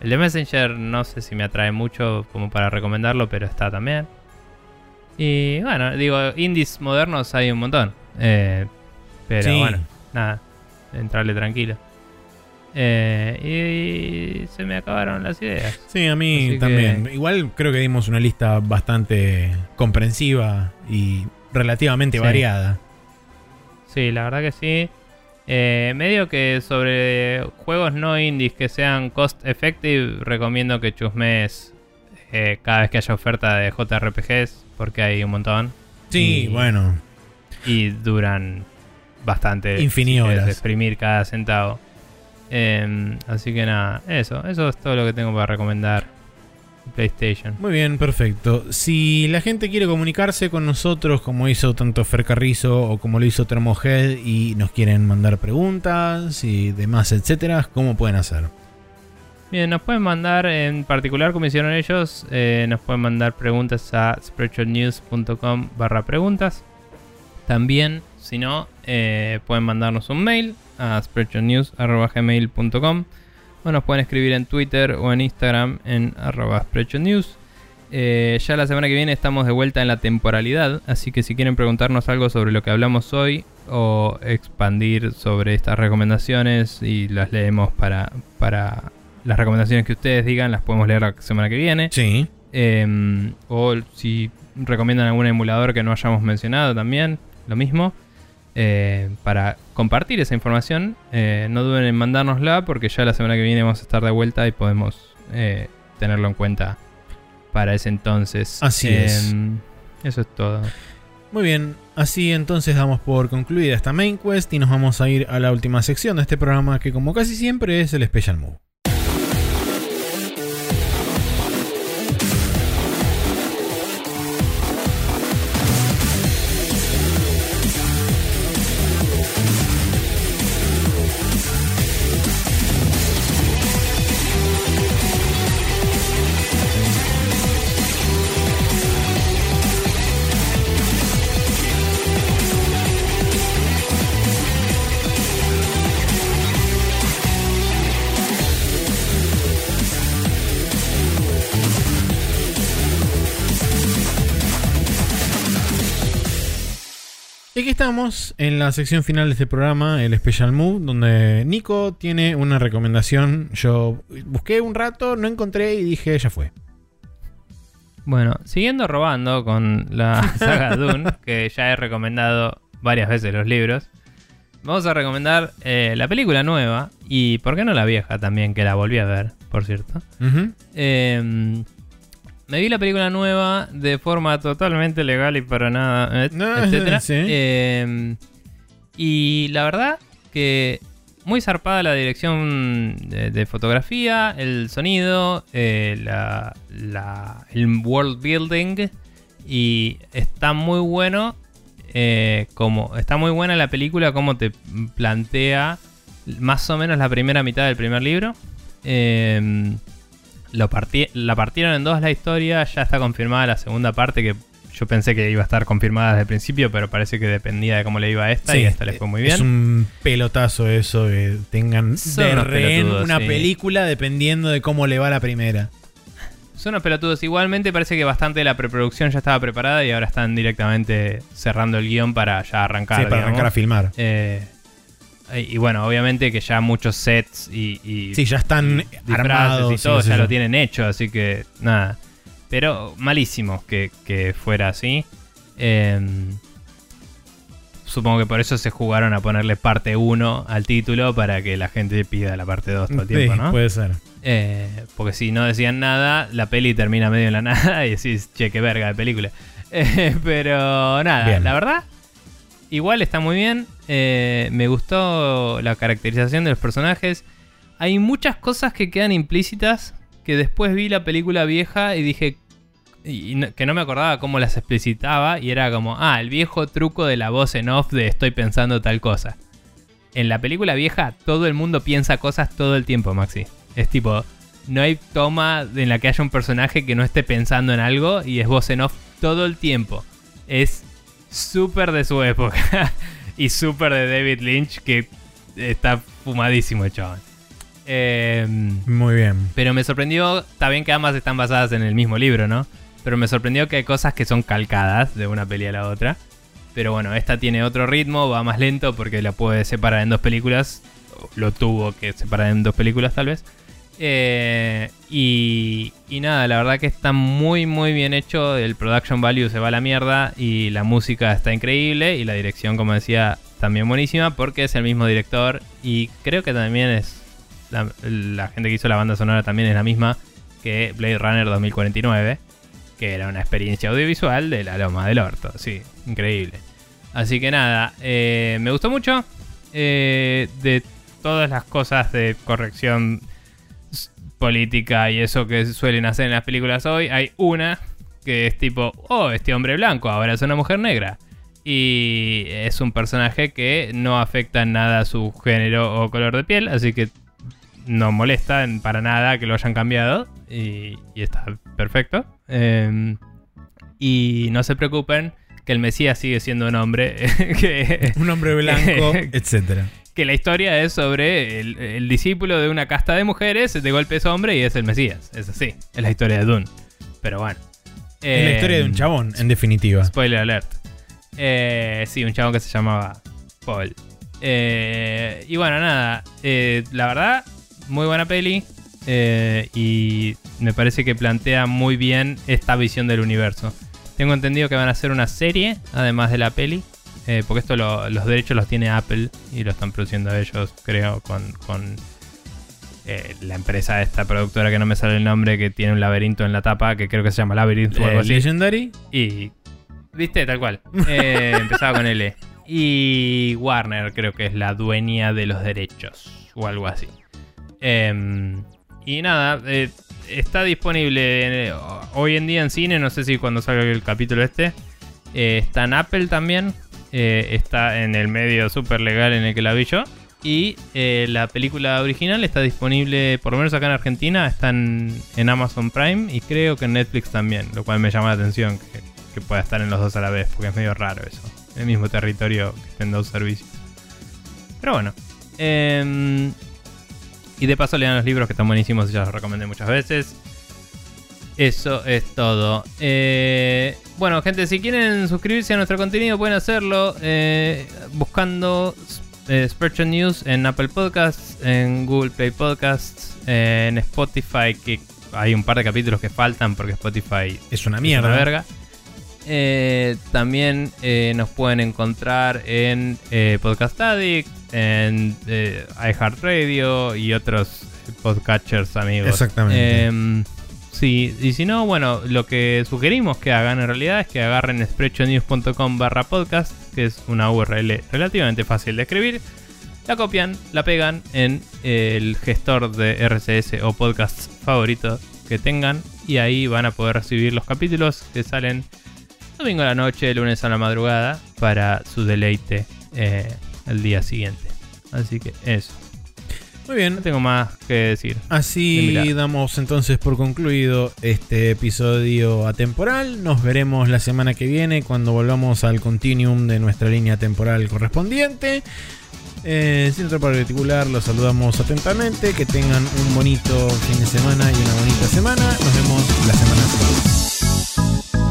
el de Messenger no sé si me atrae mucho como para recomendarlo, pero está también. Y bueno, digo, indies modernos hay un montón. Eh, pero Sí. bueno, nada, entrarle tranquilo. Eh, y se me acabaron las ideas. Sí, a mí Así que- también. Igual creo que dimos una lista bastante comprensiva y relativamente Sí. variada. Sí, la verdad que sí. Eh, medio que sobre juegos no indies que sean cost effective, recomiendo que chusmes eh, cada vez que haya oferta de JRPGs, porque hay un montón. Sí, Y- bueno. Y duran bastante. Infini si exprimir cada centavo. Em, así que nada, eso. Eso es todo lo que tengo para recomendar. PlayStation. Muy bien, perfecto. Si la gente quiere comunicarse con nosotros, como hizo tanto Fer Carrizo o como lo hizo Thermohead, y nos quieren mandar preguntas y demás, etcétera, ¿cómo pueden hacer? Bien, nos pueden mandar, en particular como hicieron ellos, eh, nos pueden mandar preguntas a spreadshotnews.com barra preguntas. También, si no, eh, pueden mandarnos un mail a spreadshotnews.gmail.com o nos pueden escribir en Twitter o en Instagram en arroba spreadshotnews. Eh, ya la semana que viene estamos de vuelta en la temporalidad, así que si quieren preguntarnos algo sobre lo que hablamos hoy o expandir sobre estas recomendaciones y las leemos para, para las recomendaciones que ustedes digan, las podemos leer la semana que viene. Sí. Eh, o si recomiendan algún emulador que no hayamos mencionado también, lo mismo. Eh, para compartir esa información, eh, no duden en mandárnosla porque ya la semana que viene vamos a estar de vuelta y podemos eh, tenerlo en cuenta para ese entonces. Así Eh, es. Eso es todo. Muy bien, así entonces damos por concluida esta main quest y nos vamos a ir a la última sección de este programa que como casi siempre es el Special Move. Y aquí estamos en la sección final de este programa, el Special Move, donde Nico tiene una recomendación. Yo busqué un rato, no encontré y dije, ya fue. Bueno, siguiendo robando con la saga Dune, que ya he recomendado varias veces los libros, vamos a recomendar eh, la película nueva y, ¿por qué no la vieja también, que la volví a ver, por cierto? Eh, me vi la película nueva de forma totalmente legal y para nada, Ah, etcétera. sí. Eh, y la verdad que muy zarpada la dirección de, de fotografía, el sonido, eh, la, la- el world building y está muy bueno eh, como está muy buena la película, como te plantea más o menos la primera mitad del primer libro. Eh, lo partí- la partieron en dos la historia, ya está confirmada la segunda parte que yo pensé que iba a estar confirmada desde el principio, pero parece que dependía de cómo le iba a esta y a esta le fue muy bien. Es un pelotazo eso, que tengan Son de rehén una sí. película dependiendo de cómo le va la primera. Son unos pelotudos. Igualmente parece que bastante de la preproducción ya estaba preparada y ahora están directamente cerrando el guion para ya arrancar. Sí, para digamos. arrancar a filmar. Eh, y bueno, obviamente que ya muchos sets y, y Sí, ya están disfraces armados. y todo ya lo tienen hecho, así que nada. Pero malísimo que, que fuera así. Eh, supongo que por eso se jugaron a ponerle parte 1 al título para que la gente pida la parte 2 todo el tiempo, Sí, ¿no? Puede ser. Eh, porque si no decían nada, la peli termina medio en la nada y decís, che, qué verga de película. Eh, pero nada, Bien. la verdad, igual está muy bien. Eh, me gustó la caracterización de los personajes. Hay muchas cosas que quedan implícitas que después vi la película vieja y dije que no me acordaba cómo las explicitaba y era como, ah, el viejo truco de la voz en off de estoy pensando tal cosa. En la película vieja todo el mundo piensa cosas todo el tiempo, Maxi. Es tipo, no hay toma en la que haya un personaje que no esté pensando en algo y es voz en off todo el tiempo. Es súper de su época y súper de David Lynch que está fumadísimo el chabón. Em, Muy bien. pero me sorprendió, está bien que ambas están basadas en el mismo libro, ¿no? Pero me sorprendió que hay cosas que son calcadas de una peli a la otra. Pero bueno, esta tiene otro ritmo, va más lento porque la puede separar en dos películas. Lo tuvo que separar en dos películas tal vez. Eh, y, y nada, la verdad que está muy muy bien hecho. El production value se va a la mierda y la música está increíble y la dirección, como decía, también buenísima porque es el mismo director y creo que también es la, gente que hizo la banda sonora también es la misma que Blade Runner 2049, que era una experiencia audiovisual de la loma del orto, sí, increíble. Así que nada, eh, me gustó mucho. eh, de todas las cosas de corrección política y eso que suelen hacer en las películas hoy, hay una que es tipo, oh, este hombre blanco ahora es una mujer negra. Y es un personaje que no afecta en nada a su género o color de piel, así que no molesta para nada que lo hayan cambiado y, y está perfecto. Eh, y no se preocupen que el Mesías sigue siendo un hombre, que, Un hombre blanco, etcétera. Que la historia es sobre el, el discípulo de una casta de mujeres, de golpe es hombre y es el Mesías. Es así, es la historia de Dune. Pero bueno. Es la historia de un Eh, chabón, en definitiva. Spoiler alert. Eh, sí, un chabón que se llamaba Paul. Eh, y bueno, nada. la verdad, muy buena peli. y me parece que plantea muy bien esta visión del universo. Tengo entendido que van a hacer una serie, además de la peli. Eh, porque esto lo- los derechos los tiene Apple y lo están produciendo ellos, creo, con, con eh, la empresa esta productora que no me sale el nombre, que tiene un laberinto en la tapa, que creo que se llama Labyrinth o algo Eh, así. Legendary. Y. ¿Viste? Tal cual. Eh, empezaba con L. Y Warner creo que es la dueña de los derechos. O algo así. Em, y nada, está disponible hoy en día en cine. No sé si cuando salga el capítulo este. Eh, está en Apple también. Eh, está en el medio súper legal en el que la vi yo. Y eh, la película original está disponible, por lo menos acá en Argentina, está en, en Amazon Prime y creo que en Netflix también, lo cual me llama la atención que, pueda estar en los dos a la vez, porque es medio raro eso, en el mismo territorio que estén dos servicios. Pero bueno. em, y de paso lean los libros que están buenísimos, ya los recomendé muchas veces. Eso es todo. Eh, bueno, gente, si quieren suscribirse a nuestro contenido, pueden hacerlo eh, buscando eh, News en Apple Podcasts, en Google Play Podcasts, eh, en Spotify, que hay un par de capítulos que faltan porque Spotify Es una es mierda. una verga. Eh, también eh, nos pueden encontrar en eh, Podcast Addict, en iHeartRadio y otros podcatchers amigos. Exactamente. Sí, y si no, bueno, lo que sugerimos que hagan en realidad es que agarren sprechonews.com barra podcast, que es una URL relativamente fácil de escribir. La copian, la pegan en el gestor de RCS o podcast favorito que tengan y ahí van a poder recibir los capítulos que salen domingo a la noche, lunes a la madrugada, para su deleite eh, el día siguiente. Así que eso. Muy bien. No tengo más que decir. Así De damos entonces por concluido este episodio atemporal. Nos veremos la semana que viene cuando volvamos al continuum de nuestra línea temporal correspondiente. Eh, sin otro particular, los saludamos atentamente. Que tengan un bonito fin de semana y una bonita semana. Nos vemos la semana siguiente.